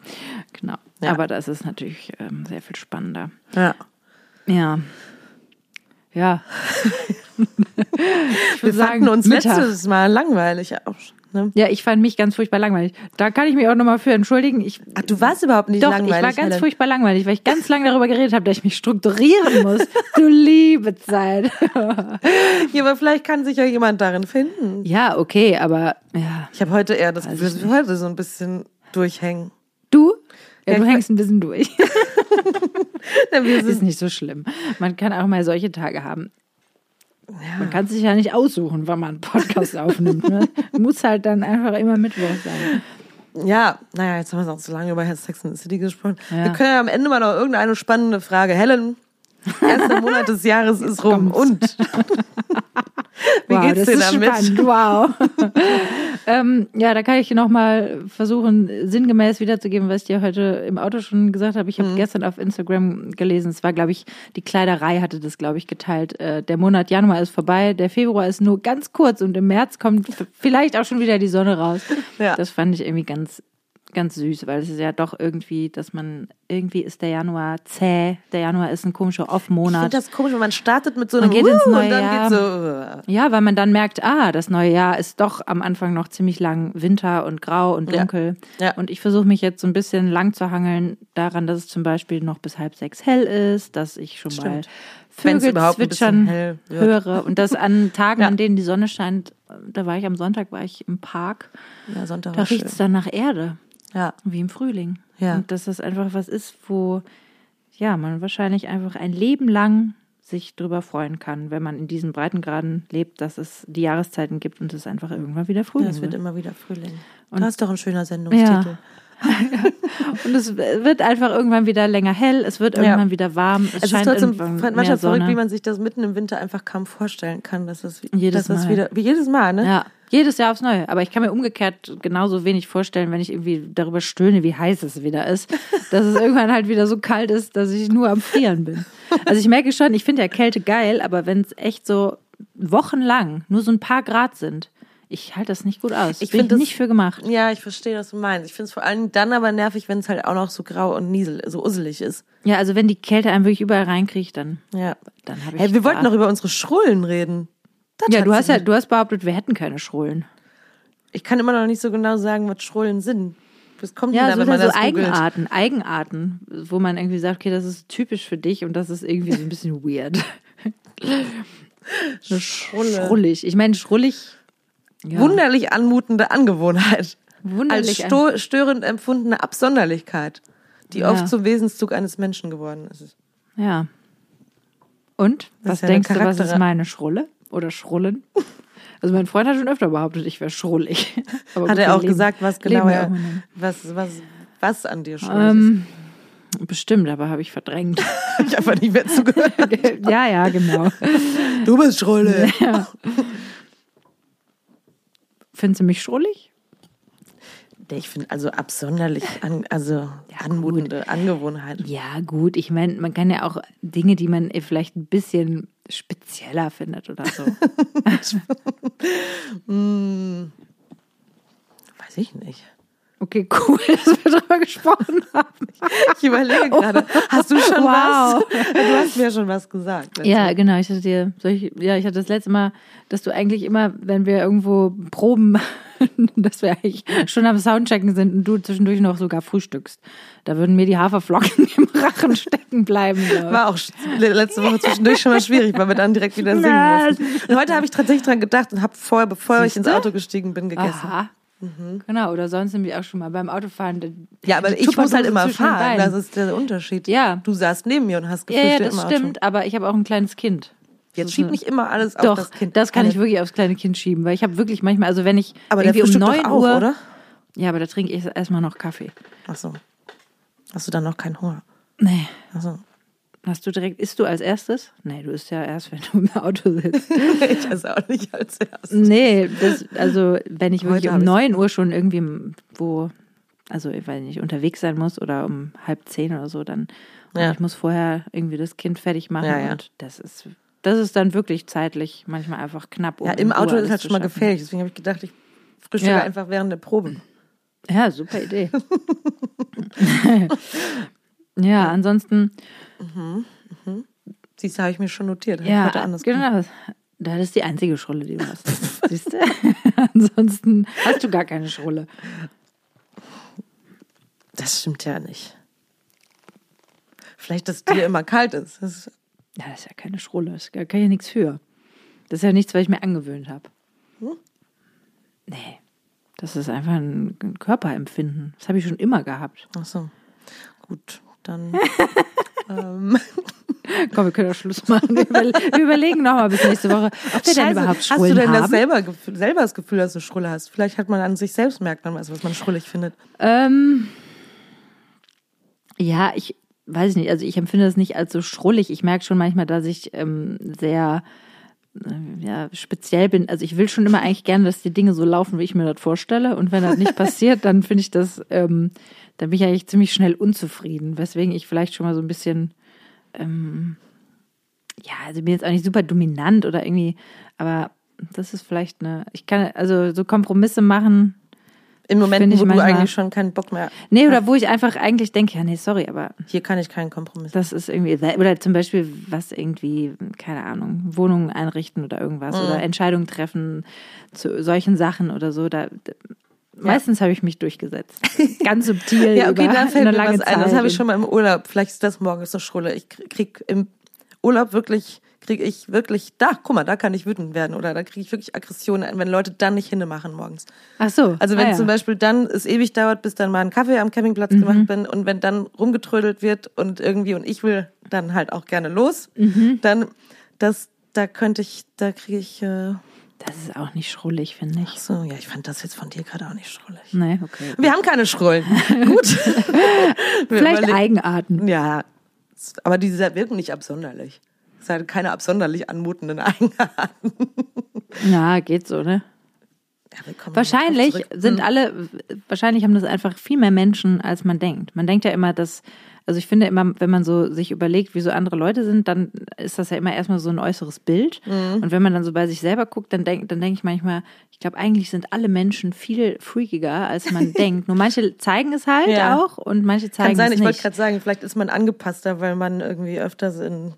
Genau. Ja. Aber das ist natürlich ähm, sehr viel spannender. Ja. Ja. Ja. ich Wir würde fanden uns Mittag. letztes Mal langweilig auch. Ne? Ja, ich fand mich ganz furchtbar langweilig. Da kann ich mich auch nochmal für entschuldigen. Ich, Ach, du warst überhaupt nicht doch, langweilig. ich war ganz Helen. furchtbar langweilig, weil ich ganz lange darüber geredet habe, dass ich mich strukturieren muss. Du liebe Zeit. Ja, aber vielleicht kann sich ja jemand darin finden. ja, okay, aber ja. Ich habe heute eher das Weiß Gefühl, dass wir heute so ein bisschen durchhängen. Du? Ja, Ja, du hängst ein bisschen durch. Wir ist nicht so schlimm. Man kann auch mal solche Tage haben. Man kann sich ja nicht aussuchen, wann man einen Podcast aufnimmt. Ne? Muss halt dann einfach immer Mittwoch sein. ja, naja, jetzt haben wir auch so lange über Sex and the City gesprochen. Ja. Wir können ja am Ende mal noch irgendeine spannende Frage. Helen, erster Monat des Jahres ist rum. Und? Wie wow, geht's das dir ist damit? spannend. Wow. ähm, ja, da kann ich noch mal versuchen, sinngemäß wiederzugeben, was ich dir heute im Auto schon gesagt habe. Mhm. Ich habe gestern auf Instagram gelesen, es war, glaube ich, die Kleiderei hatte das, glaube ich, geteilt. Äh, der Monat Januar ist vorbei, der Februar ist nur ganz kurz und im März kommt vielleicht auch schon wieder die Sonne raus. Ja. Das fand ich irgendwie ganz ganz süß, weil es ist ja doch irgendwie, dass man, irgendwie ist der Januar zäh, der Januar ist ein komischer Ich finde Off-Monat. das komisch, wenn man startet mit so einem Man geht ins neue und dann Jahr. geht so. äh, Ja, weil man dann merkt, ah, das neue Jahr ist doch am Anfang noch ziemlich lang Winter und grau und Ja. dunkel. Ja. Und ich versuche mich jetzt so ein bisschen lang zu hangeln daran, dass es zum Beispiel noch bis halb sechs hell ist, dass ich schon mal Stimmt. Wenn's Vögel zwitschern höre. Und das an Tagen, Ja. an denen die Sonne scheint, da war ich am Sonntag, war ich im Park, Ja, Sonntag da riecht es dann nach Erde, Ja. wie im Frühling. Ja. Und dass das einfach was ist, wo ja, man wahrscheinlich einfach ein Leben lang sich drüber freuen kann, wenn man in diesen Breitengraden lebt, dass es die Jahreszeiten gibt und es einfach irgendwann wieder ja, Frühling es wird wird. immer wieder Frühling. Und- das ist doch ein schöner Sendungstitel. Und es wird einfach irgendwann wieder länger hell, es wird Ja. irgendwann wieder warm, es, Es ist scheint trotzdem irgendwann manchmal mehr verrückt, wie man sich das mitten im Winter einfach kaum vorstellen kann, dass es, Jedes dass das Mal. wieder, wie jedes Mal, ne? Ja. Jedes Jahr aufs Neue. Aber ich kann mir umgekehrt genauso wenig vorstellen, wenn ich irgendwie darüber stöhne, wie heiß es wieder ist, dass es irgendwann halt wieder so kalt ist, dass ich nur am Frieren bin. Also ich merke schon, ich finde ja Kälte geil, aber wenn es echt so wochenlang nur so ein paar Grad sind, ich halte das nicht gut aus. Ich bin find das- nicht für gemacht. Ja, ich verstehe, was du meinst. Ich finde es vor allem dann aber nervig, wenn es halt auch noch so grau und niesel, so usselig ist. Ja, also wenn die Kälte einem wirklich überall reinkriegt, dann, Ja. dann habe ich. Hey, wir wollten noch über unsere Schrullen reden. Das Ja, du hast ja, du hast behauptet, wir hätten keine Schrullen. Ich kann immer noch nicht so genau sagen, was Schrullen sind. Das kommt Ja, da, so, wenn man so das googelt. Eigenarten, Eigenarten, wo man irgendwie sagt, okay, das ist typisch für dich und das ist irgendwie so ein bisschen weird. Schrulle. Schrullig. Ich meine, schrullig. Ja, Wunderlich anmutende Angewohnheit. Als wunderlich. sto störend empfundene Absonderlichkeit, die Ja. oft zum Wesenszug eines Menschen geworden ist. Ja. Und? Das Was ist ja denkst du, was ist meine Schrulle? Oder Schrullen? Also mein Freund hat schon öfter behauptet, ich wäre schrullig. Aber Hat gut, er auch leben- gesagt, was genau er, was, was, was an dir schuld Ähm, bestimmt, aber habe ich verdrängt. ist. Ich einfach nicht mehr zugehört. ja, ja, genau. Du bist Schrulle. Findest du mich schrullig? Ich finde also absonderlich, an, also anmutende Angewohnheit. Ja, gut. Ich meine, man kann ja auch Dinge, die man vielleicht ein bisschen spezieller findet oder so. Weiß ich nicht. Okay, cool, dass wir darüber gesprochen haben. Ich überlege gerade, hast du schon Wow. was? Du hast mir schon was gesagt. Ja, genau. Ich hatte dir, ich, ja, ich hatte das letzte Mal, dass du eigentlich immer, wenn wir irgendwo proben, dass wir eigentlich schon am Soundchecken sind und du zwischendurch noch sogar frühstückst. Da würden mir die Haferflocken im Rachen stecken bleiben. glaub. War auch letzte Woche zwischendurch schon mal schwierig, weil wir dann direkt wieder singen mussten. Und heute habe ich tatsächlich dran gedacht und habe vorher, bevor ich ins Siehste? Auto gestiegen bin, gegessen. Aha. Genau, oder sonst nämlich auch schon mal beim Autofahren. Ja, aber ich muss halt immer fahren. Das ist der Unterschied. Ja. Du saßt neben mir und hast Ja, gefühlt ja, im das stimmt, aber ich habe auch ein kleines Kind. Jetzt schieb nicht immer alles auf Doch, das Kind. das kann ich wirklich aufs kleine Kind schieben, weil ich habe wirklich manchmal, also wenn ich Aber irgendwie um frühstückt 9 doch auch, Uhr, oder? ja, aber da trinke ich erstmal noch Kaffee. Ach so. Hast du dann noch keinen Hunger? Nee, Ach so. Hast du direkt, isst du als erstes? Nee, du isst ja erst, wenn du im Auto sitzt. ich esse auch nicht als erstes. nee, das, also wenn ich wirklich um hab ich's. 9 Uhr schon irgendwie wo, also ich weiß nicht, unterwegs sein muss oder um halb zehn oder so, dann Ja. ich muss vorher irgendwie das Kind fertig machen Ja, ja. und das ist das ist dann wirklich zeitlich manchmal einfach knapp. um Ja, im Auto ist alles halt schon mal gefährlich. Deswegen habe ich gedacht, ich frühstücke Ja. einfach während der Probe. Ja, super Idee. ja, ansonsten, Siehst du, habe ich mir schon notiert. Ja, anders genau. Das ist die einzige Schrulle, die du hast. Siehst du? ansonsten hast du gar keine Schrulle. Das stimmt ja nicht. Vielleicht, dass dir immer kalt ist. Das ist Ja, das ist ja keine Schrulle. Das kann ich ja nichts für. Das ist ja nichts, was ich mir angewöhnt habe. Hm? Nee. Das ist einfach ein ein Körperempfinden. Das habe ich schon immer gehabt. ach so. Gut, dann. ähm, Komm, wir können auch Schluss machen. Wir, überle wir überlegen nochmal bis nächste Woche, ob wir denn Scheiße, überhaupt hast du Schrullen denn das haben. selber, selber das Gefühl, dass du Schrulle hast? Vielleicht hat man an sich selbst merkt man was, was man schrullig findet. Ähm, ja, ich weiß nicht. Also ich empfinde das nicht als so schrullig. Ich merke schon manchmal, dass ich ähm, sehr ja, speziell bin. Also ich will schon immer eigentlich gerne, dass die Dinge so laufen, wie ich mir das vorstelle. Und wenn das nicht passiert, dann finde ich das, ähm, dann bin ich eigentlich ziemlich schnell unzufrieden. Weswegen ich vielleicht schon mal so ein bisschen, ähm, ja, also ich bin jetzt auch nicht super dominant oder irgendwie, aber das ist vielleicht eine, ich kann also so Kompromisse machen. Momenten, Finde ich wo du eigentlich schon keinen Bock mehr. Nee, oder wo ich einfach eigentlich denke, ja, nee, sorry, aber Hier kann ich keinen Kompromiss. das ist irgendwie, oder zum Beispiel was irgendwie, keine Ahnung, Wohnungen einrichten oder irgendwas Mhm. oder Entscheidungen treffen zu solchen Sachen oder so. Da, da meistens habe ich mich durchgesetzt. Ganz subtil. Ja, okay, über da fällt eine mir was ein. Das habe ich schon mal im Urlaub. Vielleicht ist das morgens so Schrulle. Ich krieg im Urlaub wirklich, kriege ich wirklich, da, guck mal, da kann ich wütend werden oder da kriege ich wirklich Aggressionen, wenn Leute dann nicht hinmachen morgens. Ach so. Also wenn ah, ja. zum Beispiel dann es ewig dauert, bis dann mal ein Kaffee am Campingplatz Mhm. gemacht bin und wenn dann rumgetrödelt wird und irgendwie und ich will dann halt auch gerne los, Mhm. dann das, da könnte ich, da kriege ich, äh, Das ist auch nicht schrullig, finde ich. so, ja, ich fand das jetzt von dir gerade auch nicht schrullig. Nee, okay. Wir haben keine Schrullen. Gut. Vielleicht Eigenarten. Ja, aber die wirken nicht absonderlich. Hat keine absonderlich anmutenden Eigenarten. Ja, geht so, ne? wahrscheinlich sind alle, wahrscheinlich haben das einfach viel mehr Menschen, als man denkt. Man denkt ja immer, dass also ich finde immer, wenn man so sich überlegt, wie so andere Leute sind, dann ist das ja immer erstmal so ein äußeres Bild. Mhm. Und wenn man dann so bei sich selber guckt, dann denke dann denk ich manchmal, ich glaube, eigentlich sind alle Menschen viel freakiger, als man denkt. Nur manche zeigen es halt ja. auch und manche zeigen Kann sein, es nicht. Ich wollte gerade sagen, vielleicht ist man angepasster, weil man irgendwie öfters in,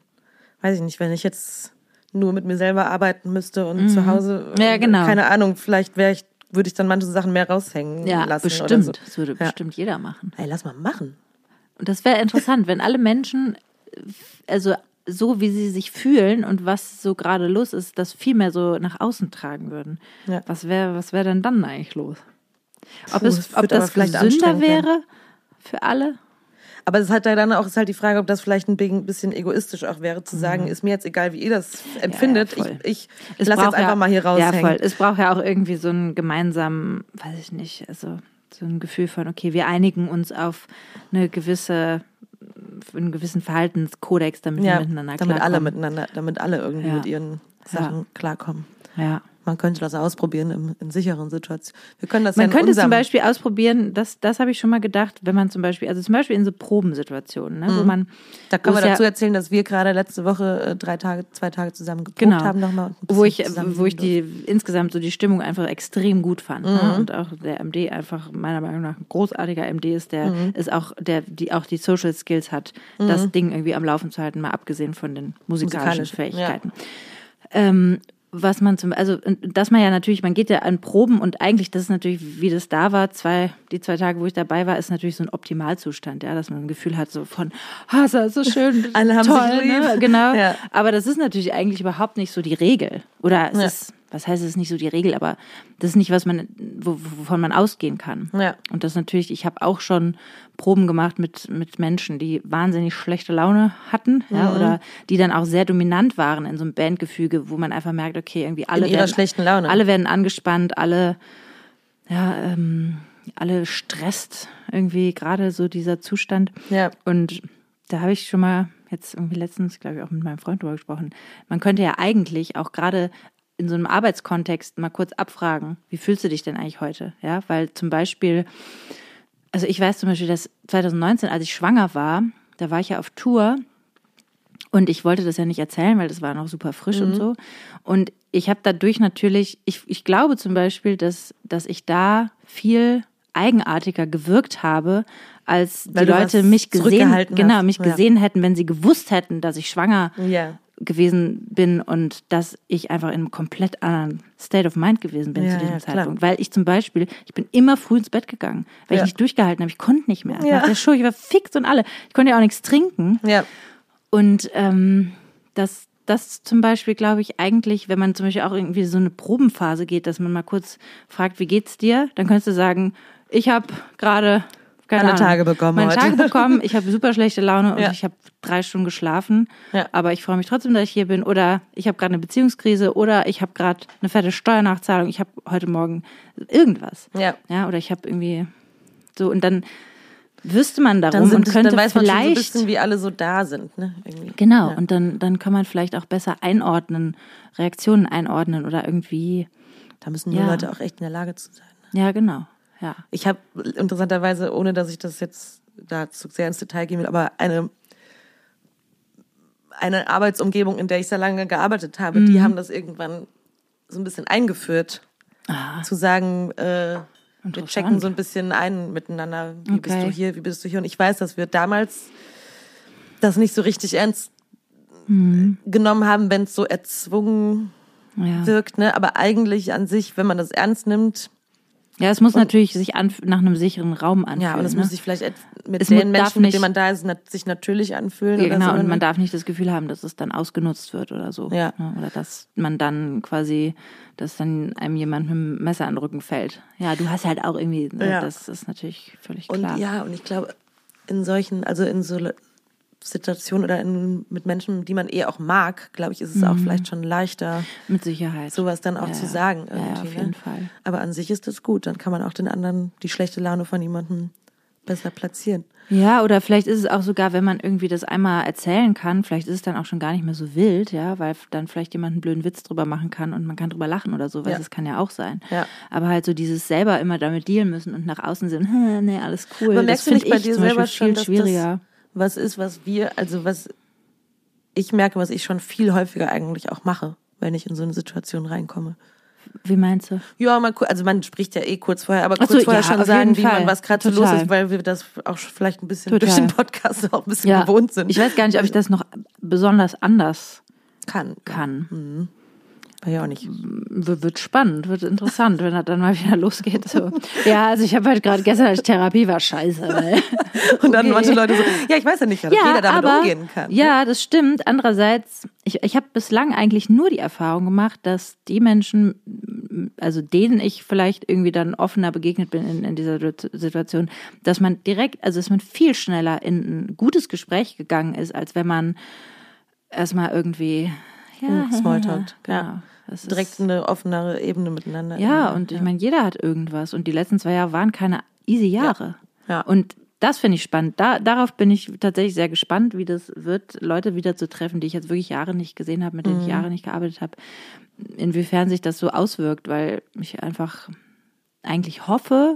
weiß ich nicht, wenn ich jetzt nur mit mir selber arbeiten müsste und mhm. zu Hause, ja, genau. keine Ahnung, vielleicht wäre ich würde ich dann manche Sachen mehr raushängen ja, lassen. Bestimmt. So. Das würde ja. bestimmt jeder machen. Ey, lass mal machen. Und das wäre interessant, wenn alle Menschen, also so wie sie sich fühlen und was so gerade los ist, das viel mehr so nach außen tragen würden. Ja. Was wäre was wär denn dann eigentlich los? Ob, Puh, es, ob das gesünder wäre für alle? Aber es ist halt dann auch ist halt die Frage, ob das vielleicht ein bisschen egoistisch auch wäre, zu sagen, mhm. ist mir jetzt egal, wie ihr das empfindet. Ja, ja, ich ich lasse jetzt einfach mal hier raushängen. Ja, voll. Es braucht ja auch irgendwie so einen gemeinsamen, weiß ich nicht, also so ein Gefühl von, okay, wir einigen uns auf eine gewisse, einen gewissen Verhaltenskodex, damit ja, wir miteinander damit klarkommen. alle miteinander, damit alle irgendwie ja. mit ihren Sachen ja. klarkommen. Ja. Man könnte das ausprobieren in, in sicheren Situationen. Wir können das man ja könnte zum Beispiel ausprobieren, das, das habe ich schon mal gedacht, wenn man zum Beispiel, also zum Beispiel in so Probensituationen, ne, mhm. wo man. Da können wir dazu ja, erzählen, dass wir gerade letzte Woche äh, drei Tage, zwei Tage zusammen geprobt genau, haben nochmal. Wo ich, wo ich die insgesamt so die Stimmung einfach extrem gut fand. Ne, mhm. Ne? Und auch der MD einfach meiner Meinung nach ein großartiger MD ist, der mhm. ist auch, der, die auch die Social Skills hat, das mhm. Ding irgendwie am Laufen zu halten, mal abgesehen von den musikalischen Musikalisch, Fähigkeiten. Ja. Ähm, was man zum, also, dass man ja natürlich, man geht ja an Proben und eigentlich, das ist natürlich, wie das da war, zwei, die zwei Tage, wo ich dabei war, ist natürlich so ein Optimalzustand, ja, dass man ein Gefühl hat, so von, ah, oh, so schön, Alle haben toll, sich lieb. Ne? genau. Ja. Aber das ist natürlich eigentlich überhaupt nicht so die Regel. Oder es ja. ist, was heißt, es ist nicht so die Regel, aber das ist nicht, was man, wovon man ausgehen kann. Ja. Und das natürlich, ich habe auch schon Proben gemacht mit, mit Menschen, die wahnsinnig schlechte Laune hatten, mhm. ja, oder die dann auch sehr dominant waren in so einem Bandgefüge, wo man einfach merkt, okay, irgendwie alle werden, schlechten Laune. alle werden angespannt, alle, ja, ähm, alle stresst irgendwie gerade so dieser Zustand. Ja. Und da habe ich schon mal jetzt irgendwie letztens, glaube ich, auch mit meinem Freund drüber gesprochen. Man könnte ja eigentlich auch gerade in so einem Arbeitskontext mal kurz abfragen, wie fühlst du dich denn eigentlich heute? Ja, weil zum Beispiel, also ich weiß zum Beispiel, dass 2019, als ich schwanger war, da war ich ja auf Tour und ich wollte das ja nicht erzählen, weil das war noch super frisch mhm. und so. Und ich habe dadurch natürlich, ich, ich glaube zum Beispiel, dass, dass ich da viel eigenartiger gewirkt habe, als weil die Leute mich gesehen, genau, mich gesehen ja. hätten, wenn sie gewusst hätten, dass ich schwanger ja gewesen bin und dass ich einfach in einem komplett anderen State of Mind gewesen bin ja, zu diesem ja, Zeitpunkt. Weil ich zum Beispiel, ich bin immer früh ins Bett gegangen, weil ja. ich nicht durchgehalten habe. Ich konnte nicht mehr. Nach der Show, ich war fix und alle. Ich konnte ja auch nichts trinken. Ja. Und ähm, das, das zum Beispiel, glaube ich, eigentlich, wenn man zum Beispiel auch irgendwie so eine Probenphase geht, dass man mal kurz fragt, wie geht's dir? Dann könntest du sagen, ich habe gerade keine Alle Tage bekommen Meine heute. Tage bekommen. Ich habe super schlechte Laune und ja. ich habe drei Stunden geschlafen. Ja. Aber ich freue mich trotzdem, dass ich hier bin. Oder ich habe gerade eine Beziehungskrise oder ich habe gerade eine fette Steuernachzahlung. Ich habe heute Morgen irgendwas. Ja. Ja, oder ich habe irgendwie so und dann wüsste man darum und könnte dann weiß man vielleicht so ein bisschen, wie alle so da sind, ne? Irgendwie. Genau. Ja. Und dann dann kann man vielleicht auch besser einordnen, Reaktionen einordnen oder irgendwie. Da müssen die. Leute auch echt in der Lage zu sein. Ne? Ja, genau. Ja. Ich habe interessanterweise, ohne dass ich das jetzt dazu sehr ins Detail gehen will, aber eine eine Arbeitsumgebung, in der ich sehr lange gearbeitet habe, mhm. die haben das irgendwann so ein bisschen eingeführt, ah. zu sagen, äh, wir checken so ein bisschen ein miteinander. Wie okay. bist du hier? Wie bist du hier? Und ich weiß, dass wir damals das nicht so richtig ernst mhm. genommen haben, wenn es so erzwungen ja. wirkt. Ne? Aber eigentlich an sich, wenn man das ernst nimmt, ja, es muss und, natürlich sich an, nach einem sicheren Raum anfühlen. Ja, und es ne? muss sich vielleicht mit es den Menschen, nicht, mit denen man da ist, sich natürlich anfühlen. Ja, genau, so, und man darf nicht das Gefühl haben, dass es dann ausgenutzt wird oder so. Ja. Ne? Oder dass man dann quasi, dass dann einem jemand mit dem Messer an den Rücken fällt. Ja, du hast halt auch irgendwie, ne, ja. das ist natürlich völlig klar. Und ja, und ich glaube, in solchen, also in so Situation oder in, mit Menschen, die man eh auch mag, glaube ich, ist es mhm. auch vielleicht schon leichter. Mit Sicherheit. Sowas dann auch ja, zu sagen. Irgendwie, ja, auf jeden ne? Fall. Aber an sich ist das gut. Dann kann man auch den anderen die schlechte Laune von jemandem besser platzieren. Ja, oder vielleicht ist es auch sogar, wenn man irgendwie das einmal erzählen kann, vielleicht ist es dann auch schon gar nicht mehr so wild, ja, weil dann vielleicht jemand einen blöden Witz drüber machen kann und man kann drüber lachen oder sowas. Ja. Das kann ja auch sein. Ja. Aber halt so dieses selber immer damit dealen müssen und nach außen sind, nee, alles cool. Aber das merkst du finde nicht bei dir selber schon, viel dass schwieriger. das was ist, was wir, also was ich merke, was ich schon viel häufiger eigentlich auch mache, wenn ich in so eine Situation reinkomme. Wie meinst du? Ja, mal, ku- also man spricht ja eh kurz vorher, aber kurz so, vorher ja, schon sagen, wie man was gerade so los ist, weil wir das auch vielleicht ein bisschen Total. durch den Podcast auch ein bisschen Ja, gewohnt sind. ich weiß gar nicht, ob ich das noch besonders anders kann. kann. War ja auch nicht. W- Wird spannend, wird interessant, wenn das dann mal wieder losgeht. So. Ja, also ich habe halt gerade gestern als Therapie war scheiße. Weil Und dann manche Leute so, ja, ich weiß ja nicht, ob jeder damit umgehen kann. ne? Ja, das stimmt. Andererseits, ich, ich habe bislang eigentlich nur die Erfahrung gemacht, dass die Menschen, also denen ich vielleicht irgendwie dann offener begegnet bin in, in dieser Situation, dass man direkt, also dass man viel schneller in ein gutes Gespräch gegangen ist, als wenn man erstmal irgendwie ja, Smalltalk, ja. genau. Das ist- Direkt eine offenere Ebene miteinander. ja, und ich meine, jeder hat irgendwas. Und die letzten zwei Jahre waren keine easy Jahre. Ja. Und das finde ich spannend. Da, darauf bin ich tatsächlich sehr gespannt, wie das wird, Leute wieder zu treffen, die ich jetzt wirklich Jahre nicht gesehen habe, mit denen ich Mhm. Jahre nicht gearbeitet habe. Inwiefern sich das so auswirkt, weil ich einfach eigentlich hoffe,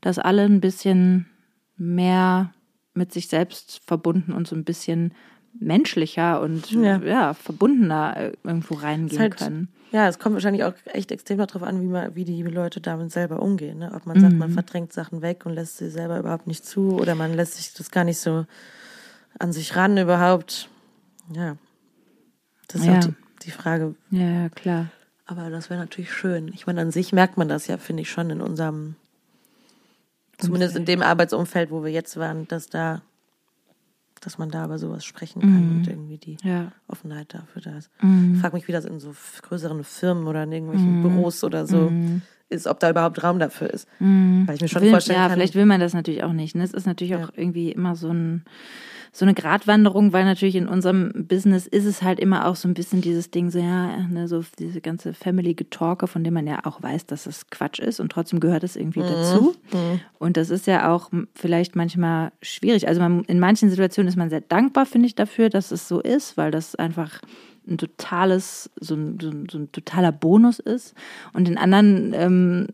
dass alle ein bisschen mehr mit sich selbst verbunden und so ein bisschen menschlicher und ja, Ja. verbundener äh, irgendwo reingehen halt- können. Ja, es kommt wahrscheinlich auch echt extrem darauf an, wie, man, wie die Leute damit selber umgehen. Ne? Ob man sagt, Mhm. man verdrängt Sachen weg und lässt sie selber überhaupt nicht zu oder man lässt sich das gar nicht so an sich ran überhaupt. Ja, das ist Ja. auch die, die Frage. Ja, ja, klar. Aber das wäre natürlich schön. Ich meine, an sich merkt man das ja, finde ich, schon in unserem, zumindest in dem Arbeitsumfeld, wo wir jetzt waren, dass da, dass man da über sowas sprechen kann und irgendwie die Ja. Offenheit dafür da ist. Mhm. Ich frage mich, wie das in so größeren Firmen oder in irgendwelchen Büros oder so ist, ob da überhaupt Raum dafür ist. Weil ich mir schon will, vorstellen ja, kann. vielleicht will man das natürlich auch nicht. Ne? Es ist natürlich auch irgendwie immer so ein so eine Gratwanderung, weil natürlich in unserem Business ist es halt immer auch so ein bisschen dieses Ding, so ja, ne, so diese ganze Family-Getalke, von dem man ja auch weiß, dass es Quatsch ist und trotzdem gehört es irgendwie dazu. Und das ist ja auch vielleicht manchmal schwierig. Also man, in manchen Situationen ist man sehr dankbar, finde ich, dafür, dass es so ist, weil das einfach ein totales, so ein, so ein, so ein totaler Bonus ist. Und in anderen ähm,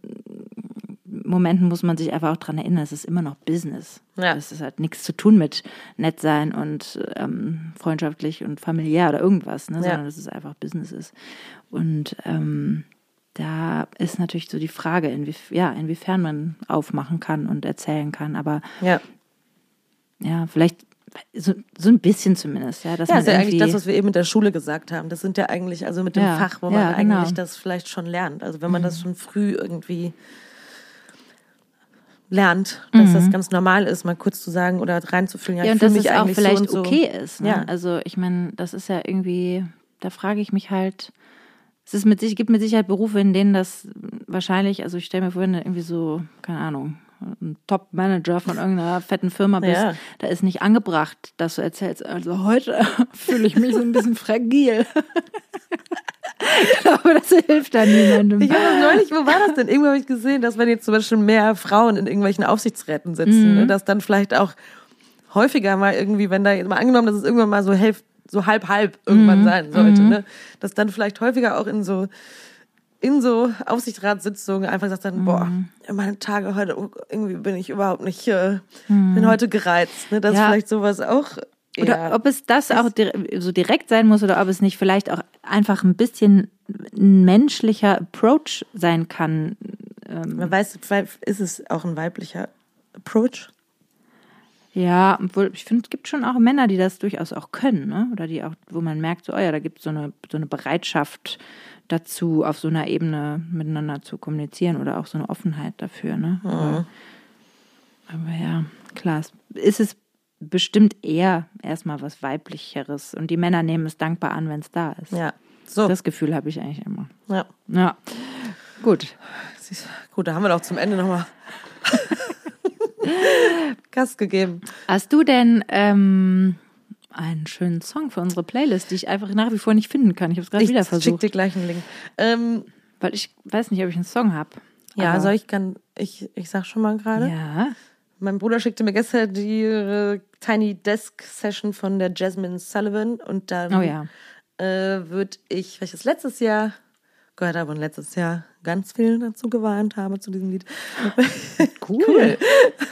Momenten muss man sich einfach auch dran erinnern, es ist immer noch Business. Ja. Das ist halt nichts zu tun mit nett sein und ähm, freundschaftlich und familiär oder irgendwas, ne? Ja. sondern dass es einfach Business ist. Und ähm, da ist natürlich so die Frage, inwief ja, inwiefern man aufmachen kann und erzählen kann. Aber ja, ja, vielleicht so, so ein bisschen zumindest, ja, dass ja man ist ja eigentlich das, was wir eben mit der Schule gesagt haben. Das sind ja eigentlich, also mit dem Ja, Fach, wo man ja, genau. eigentlich das vielleicht schon lernt. Also wenn man das schon früh irgendwie lernt, dass das ganz normal ist, mal kurz zu sagen oder reinzufühlen, ja, ja, und dass mich es auch eigentlich vielleicht so so. okay ist. Ne? Ja. Also ich meine, das ist ja irgendwie, da frage ich mich halt, es ist mit sich, gibt mit Sicherheit Berufe, in denen das wahrscheinlich, also ich stelle mir vor, irgendwie so, keine Ahnung, ein Top-Manager von irgendeiner fetten Firma bist, Ja. da ist nicht angebracht, dass du erzählst, also heute fühle ich mich so ein bisschen fragil. ich glaube, das hilft da niemandem. Ich habe neulich, wo war das denn? Irgendwo habe ich gesehen, dass wenn jetzt zum Beispiel mehr Frauen in irgendwelchen Aufsichtsräten sitzen, Mhm. ne, dass dann vielleicht auch häufiger mal irgendwie, wenn da jetzt mal angenommen, dass es irgendwann mal so halb, so halb halb Mhm. irgendwann sein sollte, ne, dass dann vielleicht häufiger auch in so in so Aufsichtsratssitzungen einfach sagt dann, boah, Mhm. meine Tage heute, oh, irgendwie bin ich überhaupt nicht, äh, bin heute gereizt, ne, Mhm. Ja. vielleicht sowas auch Oder ob es das auch so direkt sein muss oder ob es nicht vielleicht auch einfach ein bisschen ein menschlicher Approach sein kann. man weiß, ist es auch ein weiblicher Approach. Ja, obwohl ich finde, es gibt schon auch Männer, die das durchaus auch können, ne? Oder die auch, wo man merkt, so, oh ja, da gibt es so eine, so eine Bereitschaft dazu, auf so einer Ebene miteinander zu kommunizieren oder auch so eine Offenheit dafür, ne? Aber, aber ja, klar, es ist es bestimmt eher erstmal was Weiblicheres und die Männer nehmen es dankbar an, wenn es da ist. Ja, so, Das Gefühl habe ich eigentlich immer. ja. Ja, gut. Gut, da haben wir doch zum Ende nochmal Gas gegeben. Hast du denn ähm, einen schönen Song für unsere Playlist, die ich einfach nach wie vor nicht finden kann? Ich habe es gerade Ich wieder versucht, dir gleich einen Link. Ähm, weil ich weiß nicht, ob ich einen Song habe. ja, soll ich kann ich ich sag schon mal gerade. Ja. Mein Bruder schickte mir gestern die äh, Tiny Desk Session von der Jasmine Sullivan und dann Oh ja. äh, würde ich, weil ich das letztes Jahr gehört habe und letztes Jahr ganz viel dazu geweint habe zu diesem Lied. Cool.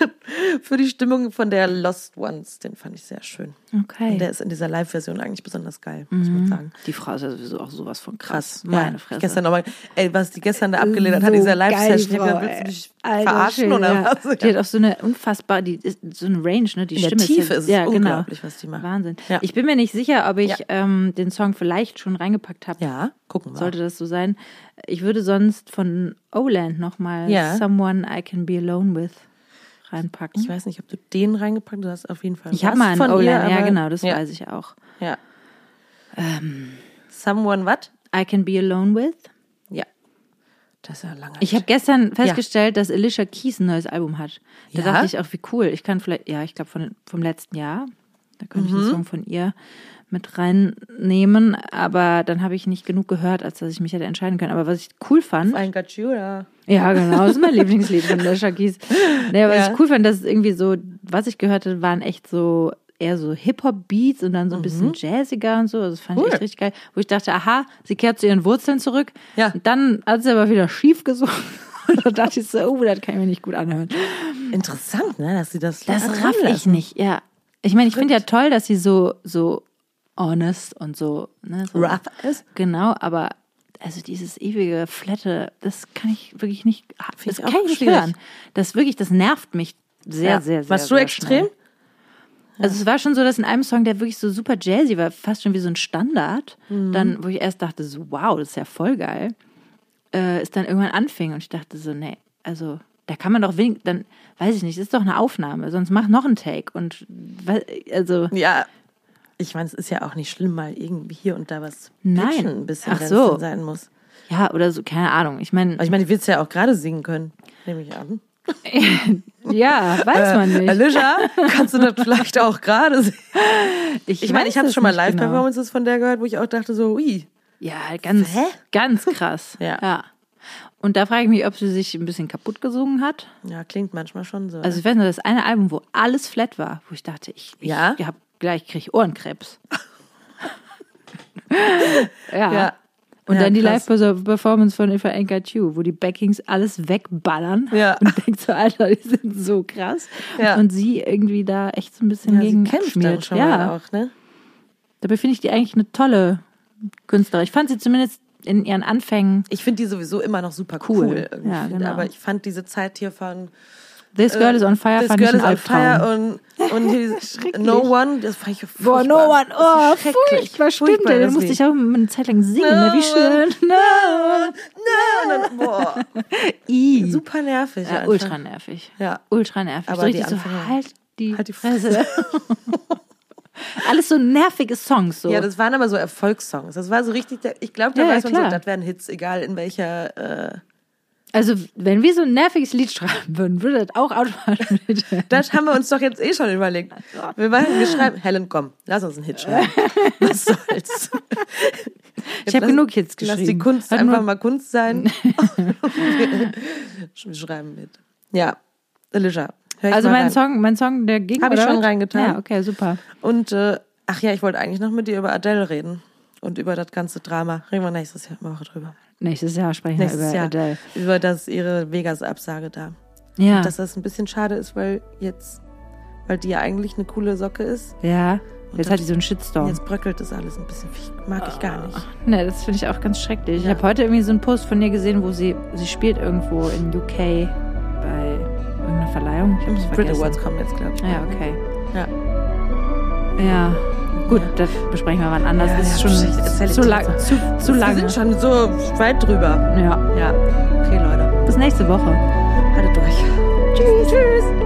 Für die Stimmung von der Lost Ones, den fand ich sehr schön. Okay. Und der ist in dieser Live-Version eigentlich besonders geil, muss man sagen. Die Frau ist ja sowieso auch sowas von krass. Krass. Meine ja, Fresse. Gestern nochmal, ey, was die gestern da abgelehnt hat, hat So dieser geil, Live-Session. Willst du ey. mich Alter verarschen Schwede, oder ja. was? Die hat auch so eine unfassbar, die so eine Range, ne? Die In der Stimme Tiefe ist, ist ja, genau. unglaublich, was die macht. Wahnsinn. Ja. Ich bin mir nicht sicher, ob ich ähm, den Song vielleicht schon reingepackt habe. Ja, gucken wir. Sollte das so sein. Ich würde sonst von Oland nochmal Ja. Someone I Can Be Alone With reinpacken. Ich weiß nicht, ob du den reingepackt hast. Du hast auf jeden Fall Ich habe mal einen von ihr, Oland, ja aber- genau, das ja, weiß ich auch. Ja. Ähm. Someone what? I Can Be Alone With. Ja. Das ist ja lange. Ich habe gestern festgestellt, dass Alicia Keys ein neues Album hat. Da Ja? dachte ich auch, wie cool. Ich kann vielleicht, ja, ich glaube vom letzten Jahr. Da könnte Mhm. ich einen Song von ihr mit reinnehmen. Aber dann habe ich nicht genug gehört, als dass ich mich hätte entscheiden können. Aber was ich cool fand. You, oder? Ja, genau, das ist mein Lieblingslied von Alicia Keys. Naja, was Ja. ich cool fand, dass irgendwie so, was ich gehört habe, waren echt so eher so Hip-Hop-Beats und dann so ein bisschen jazziger und so. Also Das fand Mhm. Cool. ich echt richtig geil. Wo ich dachte, aha, sie kehrt zu ihren Wurzeln zurück. Ja. Und dann hat sie aber wieder schief gesungen. Und da dachte ich so, oh, das kann ich mir nicht gut anhören. Interessant, ne, dass sie das Das raff ich nicht, ja. Ich meine, ich finde ja toll, dass sie so, so honest und so, ne, so Rough ist. Genau, aber also dieses ewige Flette, das kann ich wirklich nicht, das ich kann ich nicht hören. Das wirklich, das nervt mich sehr, Ja. sehr, sehr. Warst du sehr extrem? Schnell. Also es war schon so, dass in einem Song, der wirklich so super jazzy war, fast schon wie so ein Standard, Mhm. dann, wo ich erst dachte, so wow, das ist ja voll geil, äh, es dann irgendwann anfing und ich dachte so, nee, also da kann man doch wenig, dann weiß ich nicht, das ist doch eine Aufnahme, sonst mach noch einen Take und also Ja. Ich meine, es ist ja auch nicht schlimm, mal irgendwie hier und da was Nein. ein bisschen, Ach so. sein muss. ja oder so, keine Ahnung. Ich meine, ich meine, die willst ja auch gerade singen können, nehme ich an. ja, weiß man nicht. Alicia, kannst du das vielleicht auch gerade singen? Ich meine, weiß ich habe schon mal nicht genau. Live-Performances von der gehört, wo ich auch dachte so, ui. Ja, ganz, Hä? ganz krass. Ja. Und da frage ich mich, ob sie sich ein bisschen kaputt gesungen hat. Ja, klingt manchmal schon so. Also ich weiß nur, das eine Album, wo alles flat war, wo ich dachte, ich, ich Ja? hab gleich krieg ich Ohrenkrebs. ja. ja. Und Ja, dann die. Live-Performance von If I Ain't Got You, wo die Backings alles wegballern. Ja. Und denkt so, Alter, die sind so krass. Ja. Und sie irgendwie da echt so ein bisschen ja, sie gegen kämpft dann schon ja. auch, ne? Dabei finde ich die eigentlich eine tolle Künstlerin. Ich fand sie zumindest in ihren Anfängen Ich finde die sowieso immer noch super cool. Cool. Ja, genau. Aber ich fand diese Zeit hier von This Girl is on Fire This fand Girl ich is on Fire und, und. No One, das fand ich Boah, furchtbar. no one. Oh, furchtbar, stimmt. Furchtbar, das musste ich auch eine Zeit lang singen. ne? Wie schön. No, no, no, boah. I. Super nervig. Ja, ultra nervig. Ja. Ultra nervig. Aber so richtig so, halt die, Halt die Fresse. Alles so nervige Songs. So. Ja, das waren aber so Erfolgssongs. Das war so richtig, ich glaube, da ja, weiß man klar. so, das wären Hits, egal in welcher. Äh, also, wenn wir so ein nerviges Lied schreiben würden, würde das auch automatisch das haben wir uns doch jetzt eh schon überlegt. Wir, wollen, wir schreiben, Helen, komm, lass uns einen Hit schreiben. Was soll's? Ich habe lass- genug Hits Lass geschrieben. die Kunst Hat einfach mal Kunst sein. wir schreiben mit. Ja, Alicia. Also mein rein. Song, mein Song, der ging. Hab ich schon reingetan. Ja, okay, super. Und äh, ach ja, ich wollte eigentlich noch mit dir über Adele reden und über das ganze Drama. Reden wir nächstes Jahr Woche drüber. Nächstes Jahr sprechen Nächstes wir über Jahr Adele. über das ihre Vegas-Absage da. Ja. Dass das ein bisschen schade ist, weil jetzt, weil die ja eigentlich eine coole Socke ist. ja. Und Jetzt hat die so einen Shitstorm. Jetzt bröckelt das alles ein bisschen. Mag ich gar nicht. Ne, das finde ich auch ganz schrecklich. Ich Ja. habe heute irgendwie so einen Post von ihr gesehen, wo sie, sie spielt irgendwo in UK bei irgendeiner Verleihung. Ich habe Brit vergessen. Awards kommen jetzt, glaube ich. Ja, okay. Ja. Ja. Gut, das besprechen wir wann anders. Ja, das ist schon das zu, lang, zu, zu Wir lange. sind schon so weit drüber. Ja. Ja. Okay, Leute. Bis nächste Woche. Haltet durch. Tschüss. Tschüss.